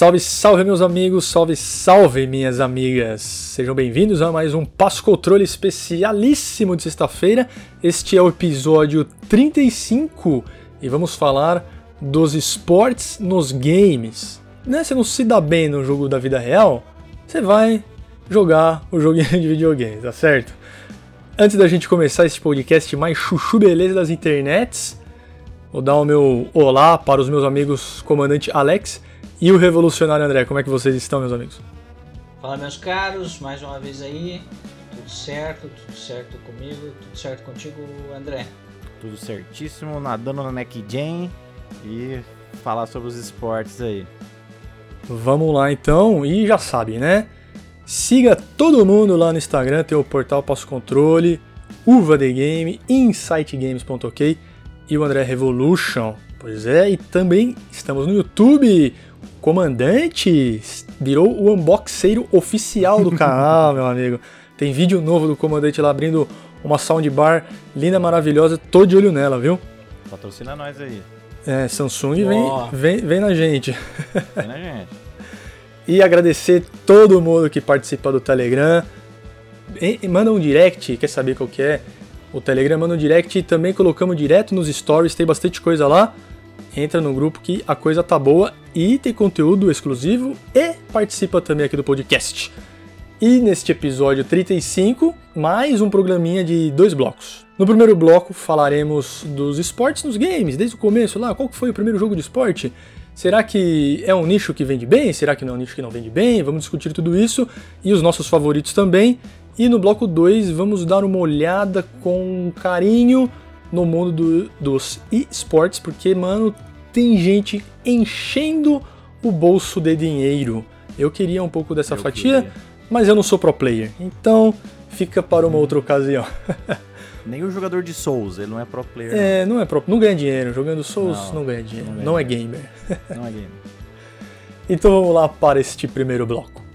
Salve, salve, meus amigos, salve, salve, minhas amigas. Sejam bem-vindos a mais um Passo Controle especialíssimo de sexta-feira. Este é o episódio 35 e vamos falar dos esportes nos games. Né? Você não se dá bem no jogo da vida real, você vai jogar o joguinho de videogame, tá certo? Antes da gente começar esse podcast mais chuchu beleza das internets, vou dar o meu olá para os meus amigos comandante Alex e o revolucionário André. Como é que vocês estão, meus amigos? Fala, meus caros, mais uma vez aí. Tudo certo, tudo certo comigo, tudo certo contigo, André. Tudo certíssimo, nadando na Neck Jam e falar sobre os esportes aí. Vamos lá então, e já sabe, né? Siga todo mundo lá no Instagram, tem o portal Passo Controle, Uva The Game, InsightGames.ok e o André Revolution. Pois é, e também estamos no YouTube, Comandante virou o unboxeiro oficial do canal, meu amigo. Tem vídeo novo do comandante lá abrindo uma soundbar linda, maravilhosa. Tô de olho nela, viu? Patrocina nós aí. É, Samsung vem, vem, vem na gente. Vem na gente. e agradecer todo mundo que participa do Telegram. E, manda um direct, quer saber qual que é? O Telegram manda um direct e também colocamos direto nos stories, tem bastante coisa lá entra no grupo que a coisa tá boa e tem conteúdo exclusivo e participa também aqui do podcast. E neste episódio 35, mais um programinha de dois blocos. No primeiro bloco falaremos dos esportes nos games, desde o começo lá, qual foi o primeiro jogo de esporte? Será que é um nicho que vende bem? Será que não é um nicho que não vende bem? Vamos discutir tudo isso e os nossos favoritos também. E no bloco 2 vamos dar uma olhada com carinho no mundo do, dos esportes, porque, mano, tem gente enchendo o bolso de dinheiro. Eu queria um pouco dessa eu fatia, queria. mas eu não sou pro player. Então, fica para uma outra ocasião. Nem o jogador de Souls, ele não é pro player. É, não, não é pro, não ganha dinheiro. Jogando Souls não, não ganha dinheiro. Não, não é gamer. Não é gamer. então vamos lá para este primeiro bloco.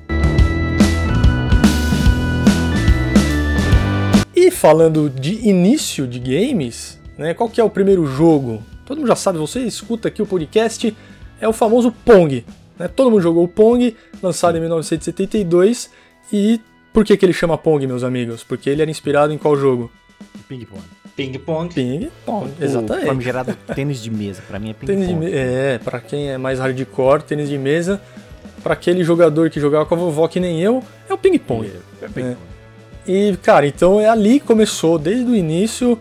E falando de início de games, né, qual que é o primeiro jogo? Todo mundo já sabe, você escuta aqui o podcast, é o famoso Pong. Né? Todo mundo jogou o Pong, lançado em 1972. E por que, que ele chama Pong, meus amigos? Porque ele era inspirado em qual jogo? Ping Pong. Ping Pong. Ping Pong, exatamente. O gerado tênis de mesa, para mim é ping tênis pong. é, para quem é mais hardcore, tênis de mesa. Para aquele jogador que jogava com a vovó que nem eu, é o ping pong. É, é ping -pong. É. E, cara, então é ali que começou, desde o início,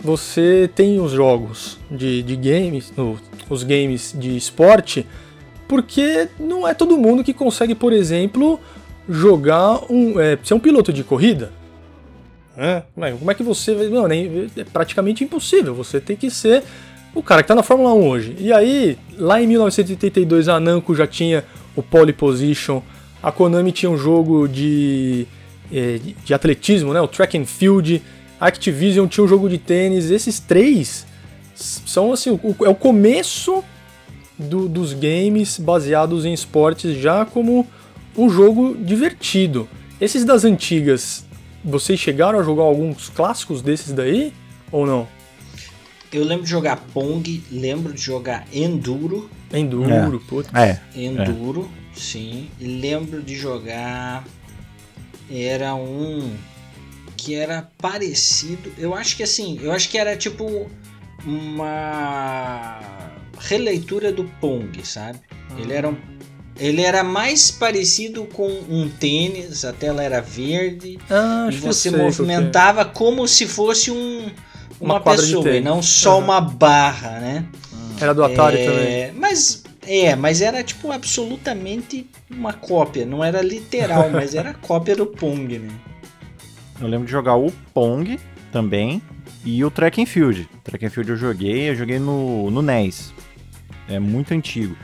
você tem os jogos de, de games, no, os games de esporte, porque não é todo mundo que consegue, por exemplo, jogar um. É, ser um piloto de corrida. É, como é que você. Não, nem, é praticamente impossível. Você tem que ser o cara que está na Fórmula 1 hoje. E aí, lá em 1982, a Namco já tinha o pole position, a Konami tinha um jogo de, de atletismo, né, o track and field. A Activision tinha um jogo de tênis. Esses três são assim, o, é o começo do, dos games baseados em esportes já como um jogo divertido. Esses das antigas, vocês chegaram a jogar alguns clássicos desses daí ou não? Eu lembro de jogar Pong, lembro de jogar Enduro. Enduro, é. putz. É. Enduro, é. sim. Lembro de jogar. Era um que era parecido. Eu acho que assim, eu acho que era tipo uma releitura do Pong, sabe? Ele era um, ele era mais parecido com um tênis, a tela era verde ah, e você movimentava como se fosse um uma, uma pessoa e não só uhum. uma barra, né? Era do Atari é, também. Mas é, mas era tipo absolutamente uma cópia, não era literal, mas era cópia do Pong, né? Eu lembro de jogar o Pong também e o Track and Field. Track and Field eu joguei, eu joguei no, no NES. É muito antigo.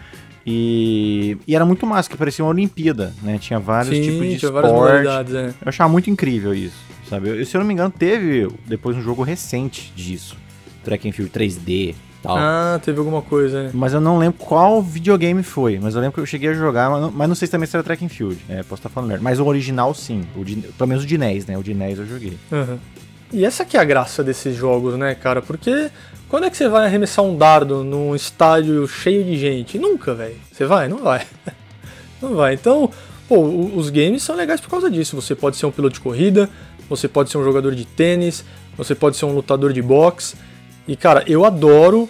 E, e era muito massa, que parecia uma Olimpíada, né? Tinha vários Sim, tipos de tinha esporte. É. Eu achava muito incrível isso, sabe? Eu, se eu não me engano, teve depois um jogo recente disso. Track and Field 3D, Tal. Ah, teve alguma coisa, né? Mas eu não lembro qual videogame foi. Mas eu lembro que eu cheguei a jogar, mas não, mas não sei se também se era Track and Field. É, posso estar falando merda. Mas o original, sim. O de, pelo menos o de NES, né? O de NES eu joguei. Uhum. E essa que é a graça desses jogos, né, cara? Porque quando é que você vai arremessar um dardo num estádio cheio de gente? Nunca, velho. Você vai? Não vai. Não vai. Então, pô, os games são legais por causa disso. Você pode ser um piloto de corrida, você pode ser um jogador de tênis, você pode ser um lutador de boxe. E, cara, eu adoro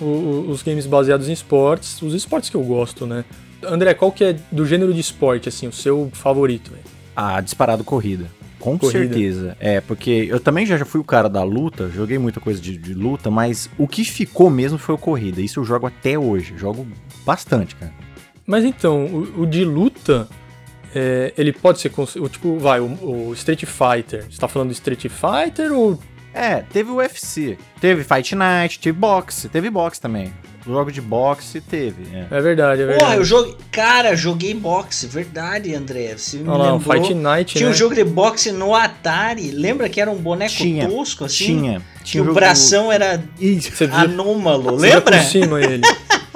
o, os games baseados em esportes, os esportes que eu gosto, né? André, qual que é do gênero de esporte, assim, o seu favorito? Véio? Ah, disparado corrida. Com corrida. certeza. É, porque eu também já, já fui o cara da luta, joguei muita coisa de, de, luta, mas o que ficou mesmo foi o corrida. Isso eu jogo até hoje. Jogo bastante, cara. Mas então, o, o de luta, é, ele pode ser. O, tipo, vai, o, o Street Fighter. Você tá falando do Street Fighter ou. É, teve o UFC. Teve Fight Night, teve boxe. Teve boxe também. Jogo de boxe teve. É, é verdade, é verdade. Porra, eu joguei. Cara, joguei boxe, verdade, André. Você me Olha lembrou. Fight Night, Tinha né? um jogo de boxe no Atari. Lembra que era um boneco tinha, tosco assim? Tinha. Que o bração era Isso. anômalo, lembra? Por cima ele.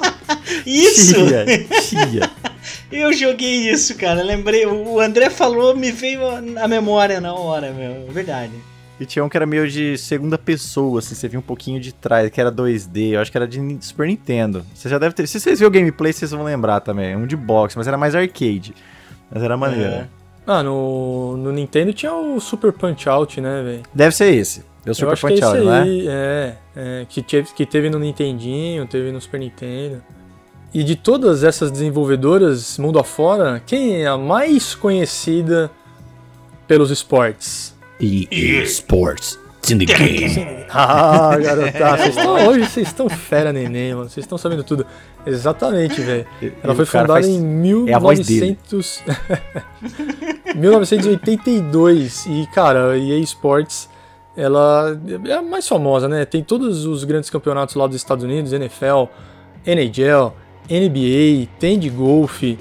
Isso! Tinha, tinha. Eu joguei isso, cara. Lembrei. O André falou, me veio a memória na hora, meu. Verdade. E tinha um que era meio de segunda pessoa, assim, você via um pouquinho de trás, que era 2D, eu acho que era de Super Nintendo. Você já deve ter. Se vocês viram o gameplay, vocês vão lembrar também. Um de boxe, mas era mais arcade. Mas era maneiro. É. Ah, no, no Nintendo tinha o Super Punch Out, né, velho? Deve ser esse. Deu Super Punch é Out, não é? É, é que, teve, que teve no Nintendinho, teve no Super Nintendo. E de todas essas desenvolvedoras, mundo afora, quem é a mais conhecida pelos esportes? EA Sports. It's in the game. ah, garota. Vocês estão, hoje vocês estão fera, neném, mano. Vocês estão sabendo tudo. Exatamente, velho. Ela foi fundada faz... em 1900... É 1982. E, cara, a EA Sports, ela é a mais famosa, né? Tem todos os grandes campeonatos lá dos Estados Unidos, NFL, NHL, NBA, tem de golfe,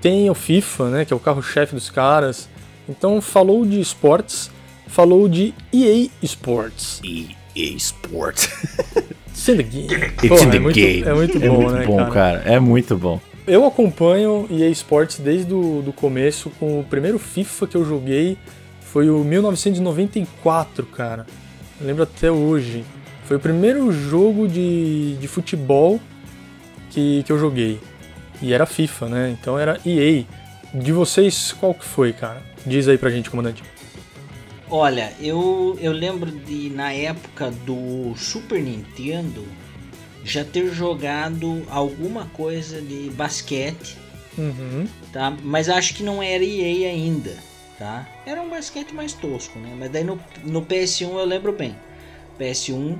tem o FIFA, né? Que é o carro-chefe dos caras. Então, falou de esportes falou de EA Sports. EA Sports. It's in the game. It's Pô, in the é muito, game. É muito bom, é muito né, bom, cara? cara? É muito bom. Eu acompanho EA Sports desde o do começo, com o primeiro FIFA que eu joguei foi o 1994, cara. Eu lembro até hoje. Foi o primeiro jogo de, de futebol que, que eu joguei. E era FIFA, né? Então era EA. De vocês, qual que foi, cara? Diz aí pra gente, comandante. Olha, eu, eu lembro de na época do Super Nintendo já ter jogado alguma coisa de basquete, uhum. tá? Mas acho que não era EA ainda, tá? Era um basquete mais tosco, né? Mas daí no, no PS1 eu lembro bem. PS1,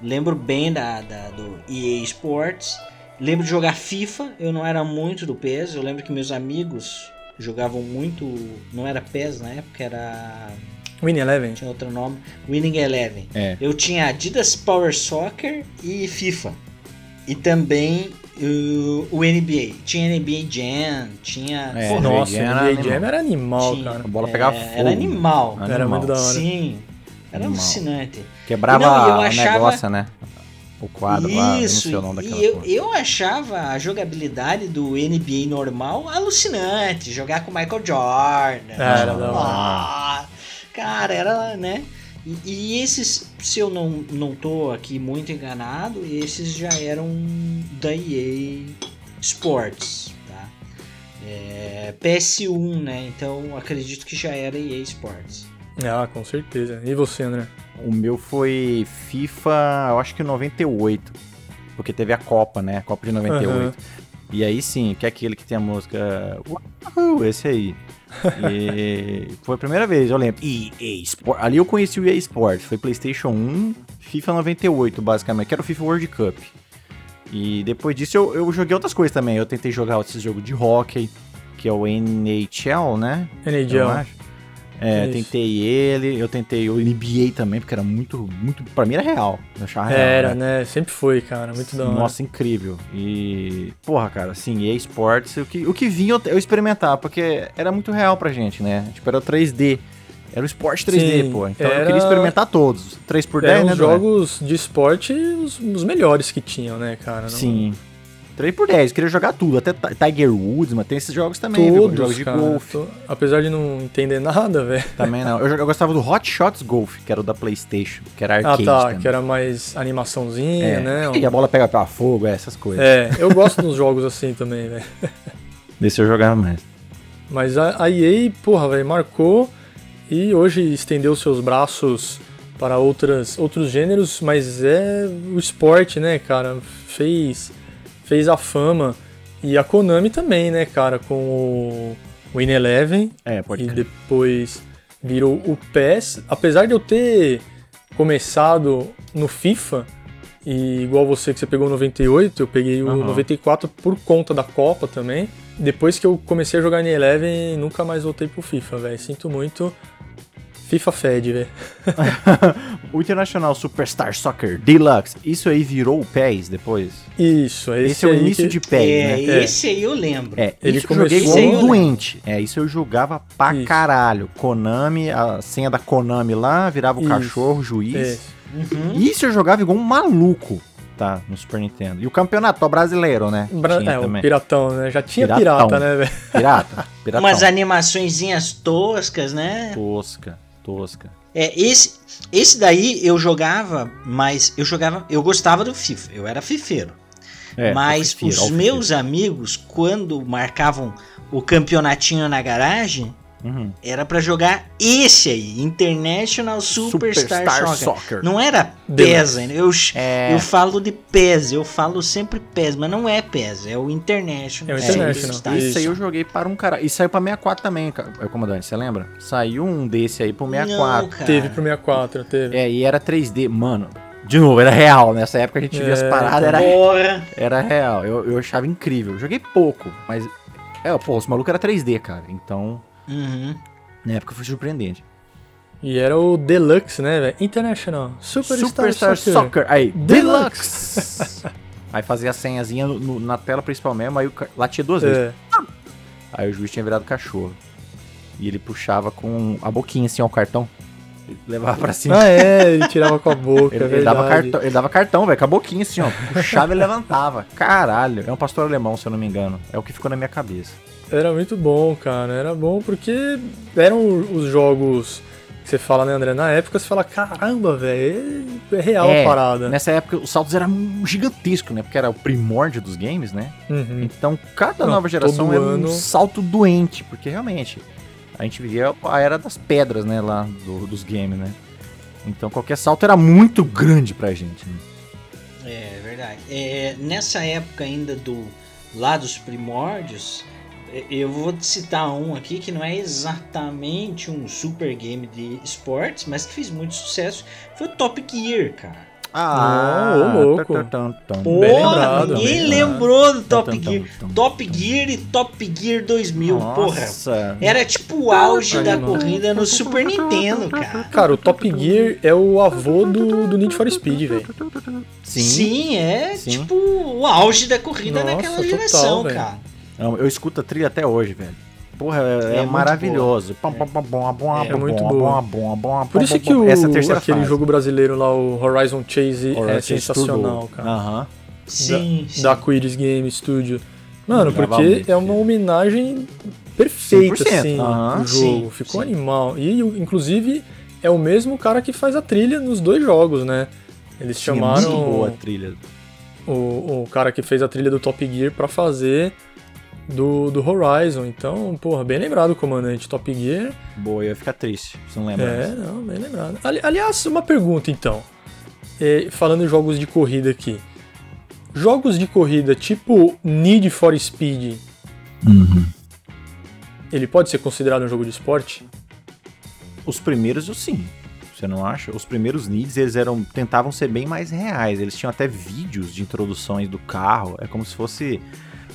lembro bem da, da do EA Sports. Lembro de jogar FIFA, eu não era muito do PES, eu lembro que meus amigos jogavam muito, não era PES na época, era Winning Eleven. Tinha outro nome. Winning Eleven. É. Eu tinha Adidas Power Soccer e FIFA. E também o, o NBA. Tinha NBA Jam, tinha. É, Pô, nossa, o NBA Jam era animal, tinha, cara. A bola pegava é, fogo. Era animal. Era, era muito da hora. Sim. Era animal. alucinante. Quebrava não, o negócio, né? O quadro Isso, lá, eu não sei o nome daquela e eu, eu achava a jogabilidade do NBA normal alucinante. Jogar com Michael Jordan. Era da hora. Cara, era, né? E, e, esses, se eu não, não tô aqui muito enganado, esses já eram da EA Sports, tá? É, PS1, né? Então acredito que já era EA Sports. Ah, com certeza. E você, André? O meu foi FIFA, eu acho que 98. Porque teve a Copa, né? A Copa de 98. Uhum. E aí sim, que é aquele que tem a música. Uhul, esse aí. E foi a primeira vez, eu lembro. EA Sport. Ali eu conheci o EA Sport. Foi PlayStation 1, FIFA 98, basicamente, que era o FIFA World Cup. E depois disso eu, eu joguei outras coisas também. Eu tentei jogar esse jogo de hockey, que é o NHL, né? NHL. É, Isso. tentei ele, eu tentei o NBA também, porque era muito, muito. Pra mim era real. Eu achava real. Era, né? né? Sempre foi, cara. Muito da hora. Nossa, incrível. E. Porra, cara, assim, EA Sports, o que, o que vinha eu, eu experimentar, porque era muito real pra gente, né? Tipo, era 3D. Era o esporte 3D, Sim, pô. Então era... eu queria experimentar todos. 3x10, Eram né? os jogos de esporte os, os melhores que tinham, né, cara? Não... Sim. 3 por 10, queria jogar tudo, até Tiger Woods, mas tem esses jogos também, Todos, jogos de cara, golfe. Tô... Apesar de não entender nada, velho. Também não. Eu, eu, gostava do Hot Shots Golf, que era o da PlayStation, que era arcade. Ah, tá, também. que era mais animaçãozinha, é. né? E a bola pega pra fogo, é, essas coisas. É, eu gosto dos jogos assim também, velho. Desse eu jogava mais. Mas a, a EA, porra, velho, marcou e hoje estendeu seus braços para outras, outros gêneros, mas é o esporte, né, cara? Fez, fez a fama. E a Konami também, né, cara, com o Win Eleven. É, pode E crer. depois virou o PES. Apesar de eu ter começado no FIFA, e igual você que você pegou o 98, eu peguei o Aham. 94 por conta da Copa também. Depois que eu comecei a jogar em Eleven, nunca mais voltei pro FIFA, velho. Sinto muito. FIFA fede, velho. o International Superstar Soccer Deluxe, isso aí virou o PES depois? Isso, é esse, Esse, é o início que- de PES, é, né? É. esse aí eu lembro. É, Ele isso eu joguei começou- igual um doente. É, isso eu jogava pra Isso. caralho. Konami, a senha da Konami lá, virava o Isso. cachorro, o juiz. É, Uhum. Isso eu jogava igual um maluco, tá? No Super Nintendo. E o campeonato brasileiro, né? Bra- Tinha é, o também. piratão, né? Já tinha Piratão. pirata, né, velho? Pirata. Piratão. Umas animaçõezinhas toscas, né? Tosca, tosca. É, esse, esse daí eu jogava, mas eu jogava, eu gostava do FIFA, eu era fifeiro. É, mas alfifeiro, os meus amigos, quando marcavam o campeonatinho na garagem, Uhum. era pra jogar esse aí, International Superstar, Superstar Soccer. Soccer. Não era. PES ainda. Eu, É. eu falo de PES, eu falo sempre PES, mas não é PES, é o International. É o International, Superstar. isso. Aí eu joguei para um cara. E saiu pra 64 também, ca- é, comandante, você lembra? Saiu um desse aí pro 64. Não, cara. Teve pro 64, teve. É, e era 3D. Mano, de novo, era real. Nessa época a gente via as É, paradas, era, Porra. era real. Eu, eu achava incrível. Joguei pouco, mas. É, pô, os malucos era 3D, cara. Então, Uhum. na época foi surpreendente. E era o Deluxe, né, velho? International Superstar, Soccer. Aí, Deluxe. Aí fazia a senhazinha no- na tela principal mesmo, aí o latia duas vezes. É. Aí o juiz tinha virado cachorro. E ele puxava com a boquinha assim, ó, o cartão. Ele levava pra cima. Ah, é, ele tirava com a boca, Ele, é ele dava cartão, ele dava cartão, velho, com a boquinha assim, ó. Puxava e levantava. Caralho. É um pastor alemão, se eu não me engano. É o que ficou na minha cabeça. Era muito bom, cara. Era bom porque eram os jogos que você fala, né, André? Na época você fala, caramba, velho, é real É, a parada. Nessa época os saltos eram gigantescos, né? Porque era o primórdio dos games, né? Uhum. Então cada Não, nova geração era um ano- salto doente, porque realmente a gente vivia a era das pedras, né? Lá do- dos games, né? Então qualquer salto era muito grande pra gente. Né? É verdade. É, nessa época ainda do lá dos primórdios, é, eu vou te citar um aqui que não é exatamente um super game de esportes, mas que fez muito sucesso. Foi o Top Gear, cara. Ah, ô, louco. Bem Porra, lembrado, ninguém lembrou do Top Tum, tum, Gear. tum, tum, Top tum. Gear e Top Gear 2000, porra. Nossa. Era tipo o auge da corrida no Super Nintendo, cara. Cara, o Top Gear é o avô do, do Need for Speed, velho. Sim. Sim, é Sim. tipo o auge da corrida Nossa, naquela total, geração, velho. cara. Não, Eu escuto a trilha até hoje, velho. Porra, é, É é maravilhoso. Pom, pom, pom, bom, bom, É bom, muito bom, boa. bom, bom, Por bom, isso bom, que bom. o, Essa é terceira aquele fase. jogo brasileiro lá, o Horizon Chase, é Horizon sensacional, Turbo. cara. Aham. Sim, sim. Da Quiris Game Studio. Mano, porque é uma homenagem perfeita, 100%, assim, aham, do jogo. sim, Ficou sim. animal. E, inclusive, é o mesmo cara que faz a trilha nos dois jogos, né? Eles Sim, é muito chamaram boa a trilha. o, o cara que fez a trilha do Top Gear pra fazer do, do Horizon. Então, porra, bem lembrado, comandante. Top Gear. Boa, eu ia ficar triste, se não lembra. É, não, bem lembrado. Ali- aliás, uma pergunta então. É, falando em jogos de corrida aqui. Jogos de corrida tipo Need for Speed, Uhum. ele pode ser considerado um jogo de esporte? Os primeiros, eu sim. Você não acha? Os primeiros Needs, eles eram tentavam ser bem mais reais. Eles tinham até vídeos de introduções do carro. É como se fosse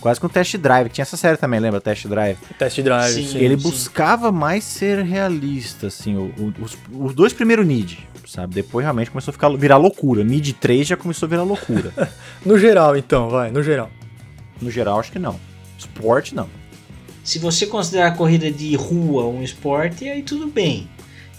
quase que um test drive. que Tinha essa série também, lembra? Test drive. Test Drive, Sim. sim. ele sim. buscava mais ser realista, assim. o- o- os, os dois primeiros Need, sabe? Depois realmente começou a ficar, virar loucura. Need 3 já começou a virar loucura. No geral, então, vai, no geral. no geral, acho que não. Esporte, não. Se você considerar a corrida de rua um esporte, aí tudo bem.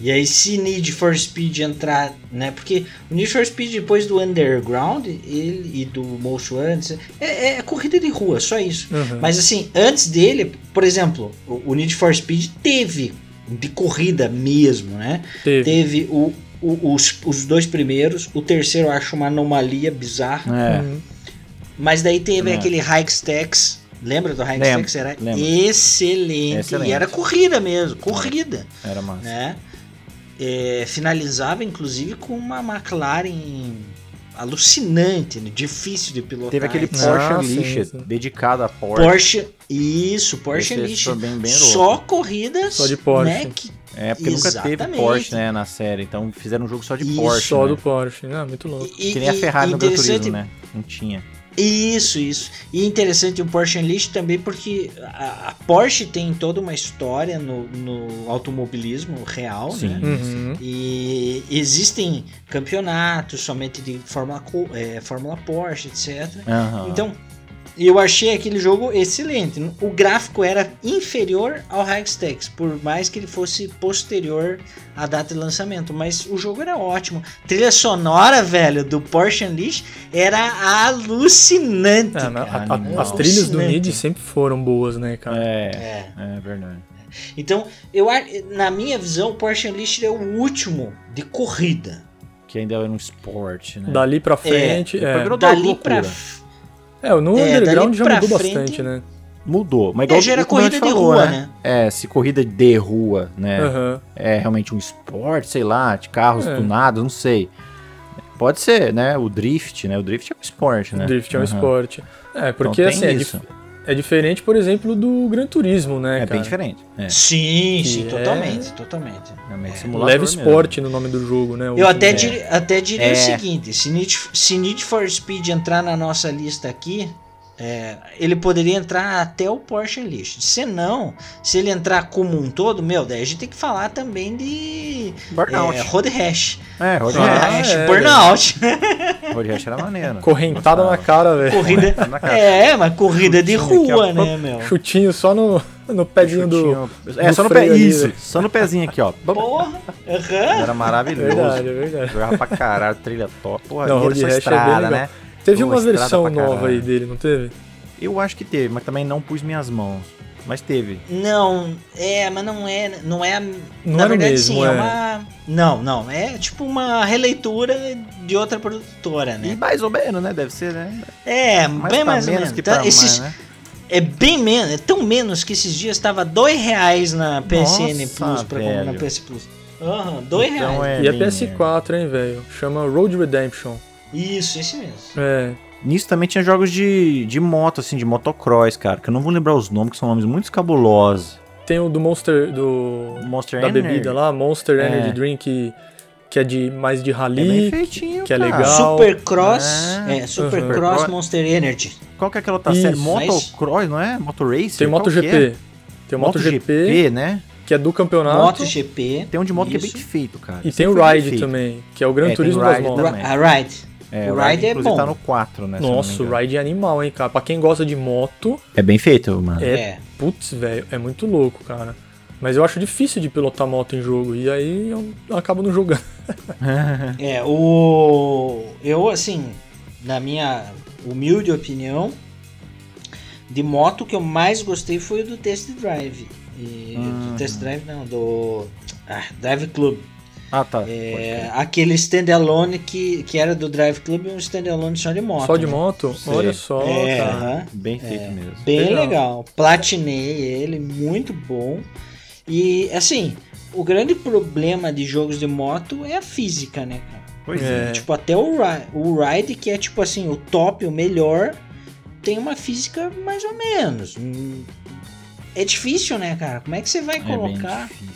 E aí se Need for Speed entrar, né? Porque o Need for Speed depois do Underground ele, e do Most Wanted é, é corrida de rua, só isso. Uhum. Mas assim, antes dele, por exemplo, o, Need for Speed teve de corrida mesmo, né? Teve. Teve o, o- os, os dois primeiros, o terceiro eu acho uma anomalia bizarra. É. Uhum. Mas daí teve É. aquele Hikestacks Lembra do High? Era excelente. Excelente. E era corrida mesmo, corrida. Era massa. né? É, finalizava inclusive com uma McLaren alucinante, né? difícil de pilotar. Teve aquele e tal. Porsche Ah, sim, Unleashed sim. dedicado a Porsche. Porsche, isso, Porsche Unleashed. bem- bem Só corridas, Só de Porsche. né? Que, É, porque nunca teve Exatamente. Porsche, né, na série. Então fizeram um jogo só de Isso, Porsche. Só né? do Porsche. Ah, muito louco. e, Que nem a Ferrari e no Gran Turismo, né? Não tinha. Isso, isso. E interessante o Porsche Unleashed também porque a, a Porsche tem toda uma história no, no automobilismo real, Sim. né? Uhum. E existem campeonatos somente de Fórmula, é, Fórmula Porsche, etc. Aham. Então, eu achei aquele jogo excelente. O gráfico era inferior ao High Stakes, por mais que ele fosse posterior à data de lançamento. Mas o jogo era ótimo. Trilha sonora, velho, do Porsche Unleashed era alucinante. É, cara. a- a- animal. as trilhas do. Nid sempre foram boas, né, cara? É, É. é verdade. Então, eu, a- na minha visão, o Porsche Unleashed é o último de corrida. Que ainda era um esporte, né? Dali pra frente. É, virou Dali loucura. pra. É no É, underground já mudou frente- bastante, né? Mudou. Mas É, igual já era como a gente corrida de falou, rua, né? É, se corrida de rua, né? Aham. É realmente um esporte, sei lá, de carros É. tunados, não sei. Pode ser, né? O drift, né? O drift é um esporte, né? Drift é um Aham. esporte. É, porque Então assim, é, isso. dif- é diferente, por exemplo, do Gran Turismo, né, É cara? bem diferente. É, Sim, Que sim, é- totalmente, totalmente. É. simulador Leve. Sport no nome do jogo, né? Eu O- até, É. dir- até diria É. o seguinte: se Need, se Need for Speed entrar na nossa lista aqui, é, ele poderia entrar até o Porsche Unleashed. Se não, se ele entrar como um todo, meu, daí a gente tem que falar também de Burnout. é, Road Rash. É, Road Road Ah, Rash. É, Burnout. Road Rash era maneiro. Correntada na cara, velho. corrida. Na cara. É, mas corrida de Chutinho rua, né, meu? Chutinho só no, no pezinho do. É, do só no pé. ali, Isso, só no pezinho aqui, ó. Porra, aham. Era maravilhoso. Verdade, é verdade. Jogava pra caralho, trilha top. Porra, Não, Road é estrada, bem legal. né? Teve uma versão pra nova aí dele, não teve? Eu acho que teve, mas também não pus minhas mãos. Mas teve. Não, é, mas não é, não é, a- Não na verdade mesmo, sim, é. é. uma, não, não, é tipo uma releitura de outra produtora, E né? mais ou menos, né? Deve ser, né? É, Mais bem pra mais ou menos menos. que Tá, pra esses- mais, né? É bem menos, é tão menos que esses dias estava dois reais na PSN Nossa, Plus para comprar na. PS Plus. Aham, dois Então reais. é E é bem- PS4, hein, velho? Chama Road Redemption. Isso, esse mesmo. É. Nisso também tinha jogos de, de moto, assim, de motocross, cara. Que eu não vou lembrar os nomes, que são nomes muito cabulosos. Tem o do Monster. do. Monster da Energy. bebida lá, Monster É. Energy Drink, que é de mais de É bem rally. feitinho, que é cara. legal. Supercross, É, é, Supercross Supercross. Monster Energy. Qual que é aquela outra Isso, série? mas- Motocross, não é? Motoracer? Tem MotoGP. é? Tem o MotoGP, MotoGP, né? que é do campeonato. Tem MotoGP. um de moto que é bem isso. feito, cara. E Sempre tem o bem Ride também, que é o Gran É, tem Turismo das motos. também. A Ride. É, o Ride Ride, é inclusive, bom. tá no 4, né? Nossa, o. Ride é animal, hein, cara. Pra quem gosta de moto, É bem feito, mano. é. É. Putz, velho, é muito louco, cara. Mas eu acho difícil de pilotar moto em jogo. E aí eu acabo não jogando. É, o. Eu, assim, na minha humilde opinião, de moto que eu mais gostei foi o do Test Drive. E, Uhum. Do Test Drive, não, do. Ah, Drive Club. Ah, tá. É, aquele standalone que, que era do Drive Club e um standalone só de moto. Só de né? moto? Olha só, É, cara. Bem feito mesmo. Bem Legal. legal. Platinei ele, muito bom. E assim, o grande problema de jogos de moto é a física, né, cara? Pois É. é. Tipo, até o, Ri- o Ride, que é tipo assim, o top, o melhor, tem uma física mais ou menos. Hum, É difícil, né, cara? Como é que você vai É bem colocar, difícil.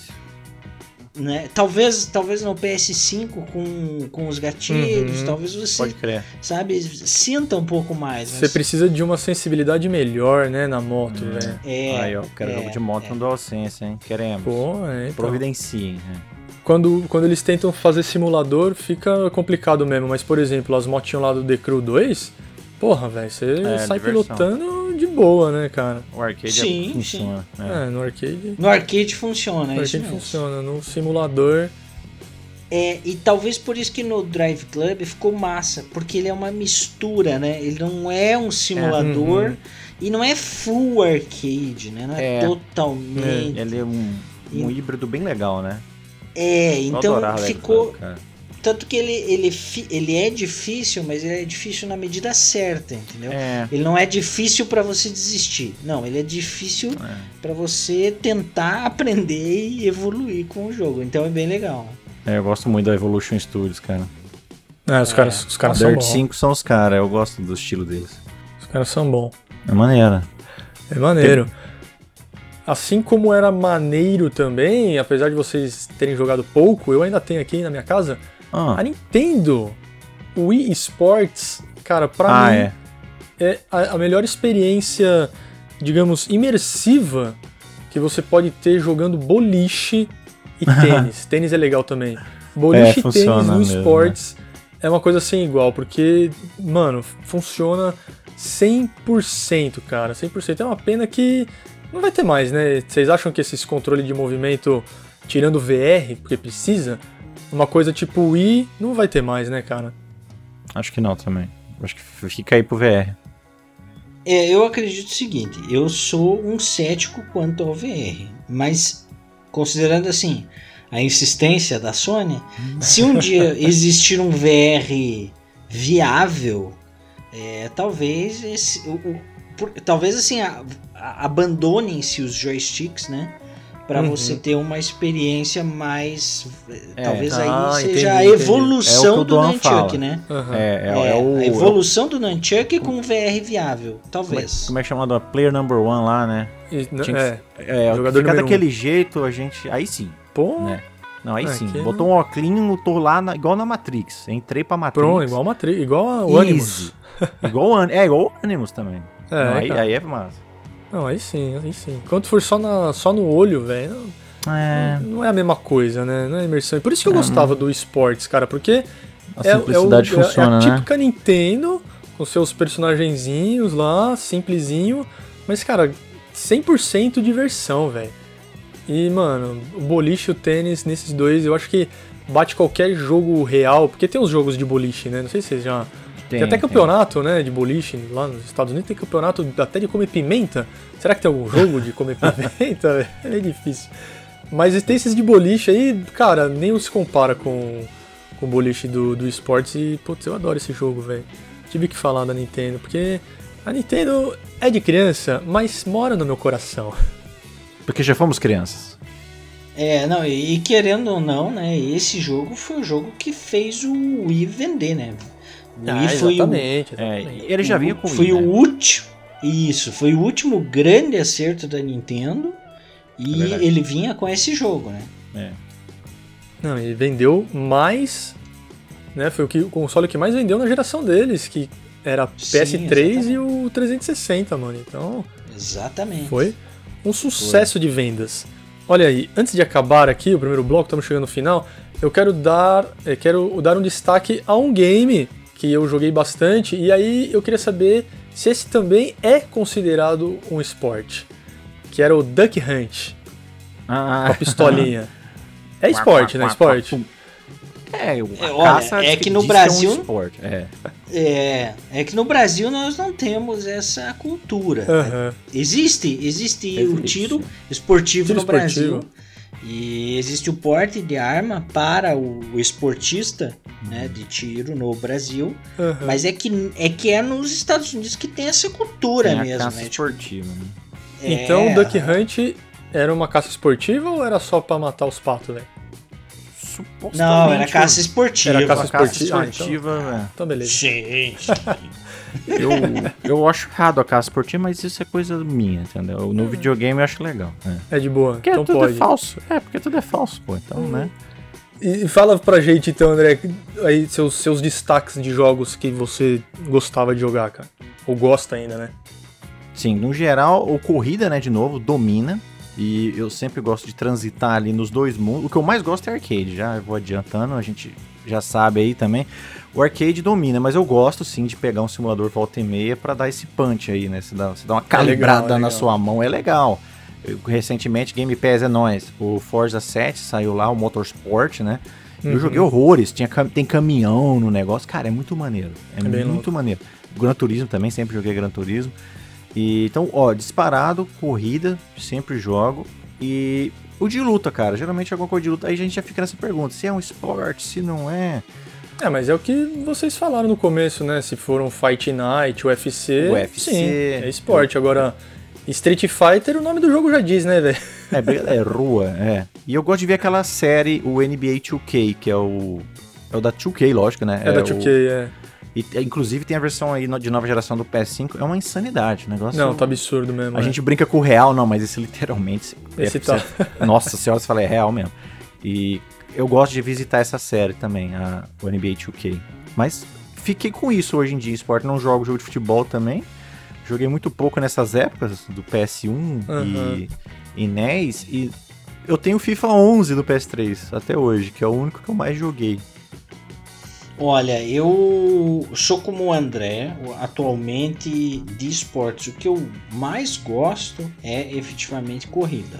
Né? Talvez, talvez no PS5 com, com os gatilhos, Uhum. talvez você, Pode crer. sabe, sinta um pouco mais. Você mas- precisa de uma sensibilidade melhor, né, na moto, É. velho. É, Aí, ó, quero é, jogo de moto é. no DualSense, hein? Queremos. Pô, é, então. Providenciem, né? Quando, quando eles tentam fazer simulador, fica complicado mesmo. Mas, por exemplo, as motinhas lá do The Crew 2, porra, velho, você É, sai diversão. pilotando de boa, né, cara? O arcade Sim, funciona. né? É, no arcade. No arcade funciona, No é isso arcade mesmo. funciona. No simulador. É, e talvez por isso que no Drive Club ficou massa, porque ele é uma mistura, né? Ele não é um simulador uhum. e não é full arcade, né? Não é, É. totalmente. Ele é um, um híbrido bem legal, né? É, então ficou, Club, cara. Tanto que ele, ele, ele é difícil, mas ele é difícil na medida certa, entendeu? É. Ele não é difícil para você desistir. Não, ele é difícil É. para você tentar aprender e evoluir com o jogo. Então é bem legal. É, eu gosto muito da Evolution Studios, cara. É, os caras, os caras são bons. 5 são os caras, eu gosto do estilo deles. Os caras são bons. É maneira. É maneiro. Assim como era maneiro também, apesar de vocês terem jogado pouco, eu ainda tenho aqui na minha casa Ah, a Nintendo Wii Sports. Cara, pra ah mim é. é a, a melhor experiência, digamos, imersiva que você pode ter jogando boliche e tênis. tênis é legal também. Boliche É, e tênis no esportes é uma coisa sem igual, porque, mano, funciona 100%, cara. 100%. É uma pena que não vai ter mais, né? Vocês acham que esses controles de movimento, tirando o VR, porque precisa, uma coisa tipo Wii, não vai ter mais, né, cara? Acho que não também. Acho que fica aí pro VR. É, eu acredito o seguinte, eu sou um cético quanto ao VR, mas considerando assim a insistência da Sony, se um dia existir um VR viável, é, talvez esse, o, o- por- talvez assim a- a- abandonem-se os joysticks, né? Para Uhum. você ter uma experiência mais, É. talvez aí Ah, seja entendi, a entendi. evolução É o que o do Duan Nunchuck, fala. né? Aham. É, é, É, é o. a evolução do Nunchuck com VR viável, Como é, talvez. como é chamado? A Player Number One lá, né? E- Tinha que- é, É, Jogador ficar daquele jeito, a gente. Aí sim, pô, né? Não, aí Ah, sim. Botou um óculinho, tô lá, na- igual na Matrix. Entrei pra Matrix. pronto, igual, uma tri- igual o Animus. Igual o An- É, igual o Animus também. É, Não, aí, cara. aí é massa. Não, aí sim, aí sim. Quando for só, na, só no olho, velho, não, É. não é a mesma coisa, né? Não é imersão. E por isso que eu É, gostava do esportes, cara, porque A é, é, o, simplicidade é, é funciona, a né? típica Nintendo, com seus personagenzinhos lá, simplesinho, mas, cara, 100% diversão, velho. E, mano, o boliche e o tênis, nesses dois, eu acho que bate qualquer jogo real, porque tem os jogos de boliche, né? Não sei se vocês já... Tem, até campeonato, né, de boliche lá nos Estados Unidos, tem campeonato até de comer pimenta. Será que tem algum jogo de comer pimenta? é difícil. Mas tem esses de boliche aí, cara, nem se compara com, com o boliche do, do esportes e, putz, eu adoro esse jogo, velho. Tive que falar da Nintendo, porque a Nintendo é de criança, mas mora no meu coração. Porque já fomos crianças. É, não, e, e querendo ou não, né, esse jogo foi o jogo que fez o Wii vender, né? O Wii foi o, exatamente, É, exatamente. ele já vinha com foi Wii, o né? último, isso, foi o último grande acerto da Nintendo e É ele vinha com esse jogo, né? É. Não, e vendeu mais, né? Foi o, que, o console que mais vendeu na geração deles, que era Sim, PS3 e o 360, mano. Então, Exatamente. foi um sucesso de vendas. Olha aí, antes de acabar aqui o primeiro bloco, estamos chegando no final, eu quero dar, eu quero dar um destaque a um game que eu joguei bastante e aí eu queria saber se esse também é considerado um esporte, que era o Duck Hunt, Ah, com a pistolinha. É esporte, né? Esporte. É, o- É, olha, é que no Brasil- É um esporte. É. É, é que no Brasil nós não temos essa cultura. Aham. Existe, existe o Existe. tiro esportivo Tiro no Brasil. E existe o porte de arma para o esportista né, de tiro no Brasil. aham. Mas é que, é que é nos Estados Unidos que tem essa cultura Tem a mesmo. caça Né? Esportiva. Né? é, Então o Duck Hunt era uma caça esportiva ou era só pra matar os patos, velho? Supostamente, Não, era caça esportiva. Era caça a caça esportiva. Ah, então- esportiva, Então beleza. É. eu, eu acho errado a caça esportiva, mas isso é coisa minha, entendeu? No videogame eu acho legal. É. É de boa. Porque então tudo pode. é falso. É, porque tudo é falso, pô. Então, né? E e fala pra gente então, André, aí seus, seus destaques de jogos que você gostava de jogar, cara. Ou gosta ainda, né? Sim, no geral, o corrida, né, de novo, domina. E eu sempre gosto de transitar ali nos dois mundos. O que eu mais gosto é arcade, já vou adiantando, a gente já sabe aí também. O arcade domina, mas eu gosto sim de pegar um simulador volta e meia pra dar esse punch aí, né? Você dá, você dá uma calibrada legal, é na legal. sua mão, é legal. Eu- recentemente, Game Pass é nóis. O Forza 7 saiu lá, o Motorsport, né? Eu Uhum. joguei horrores, tinha, tem caminhão no negócio. Cara, é muito maneiro. É, bem muito louco. maneiro. Gran Turismo também, sempre joguei Gran Turismo. E, então, ó, disparado, corrida, sempre jogo. E O de luta, cara. Geralmente alguma coisa de luta. Aí a gente já fica nessa pergunta: se é um esporte, se não é. É, mas é o que vocês falaram no começo, né? Se for um Fight Night, UFC. UFC. Sim, é esporte. Agora, Street Fighter, o nome do jogo já diz, né, velho? É, é rua, é. E eu gosto de ver aquela série, o NBA 2K, que é o. É o da 2K, lógico, né? É, da 2K, o... é. E, inclusive tem a versão aí de nova geração do PS5, é uma insanidade o negócio. Não, tá absurdo mesmo. A é. gente brinca com o real, não, mas esse literalmente. Esse é, tá. você- Nossa senhora, você fala, é real mesmo. E eu gosto de visitar essa série também, a, o NBA 2K. Mas fiquei com isso hoje em dia. Esporte não jogo jogo de futebol também. Joguei muito pouco nessas épocas do PS1 e, e NES. E eu tenho o FIFA 11 do PS3 até hoje, que é o único que eu mais joguei. Olha, eu sou como o André, atualmente de esportes. O que eu mais gosto é efetivamente corrida.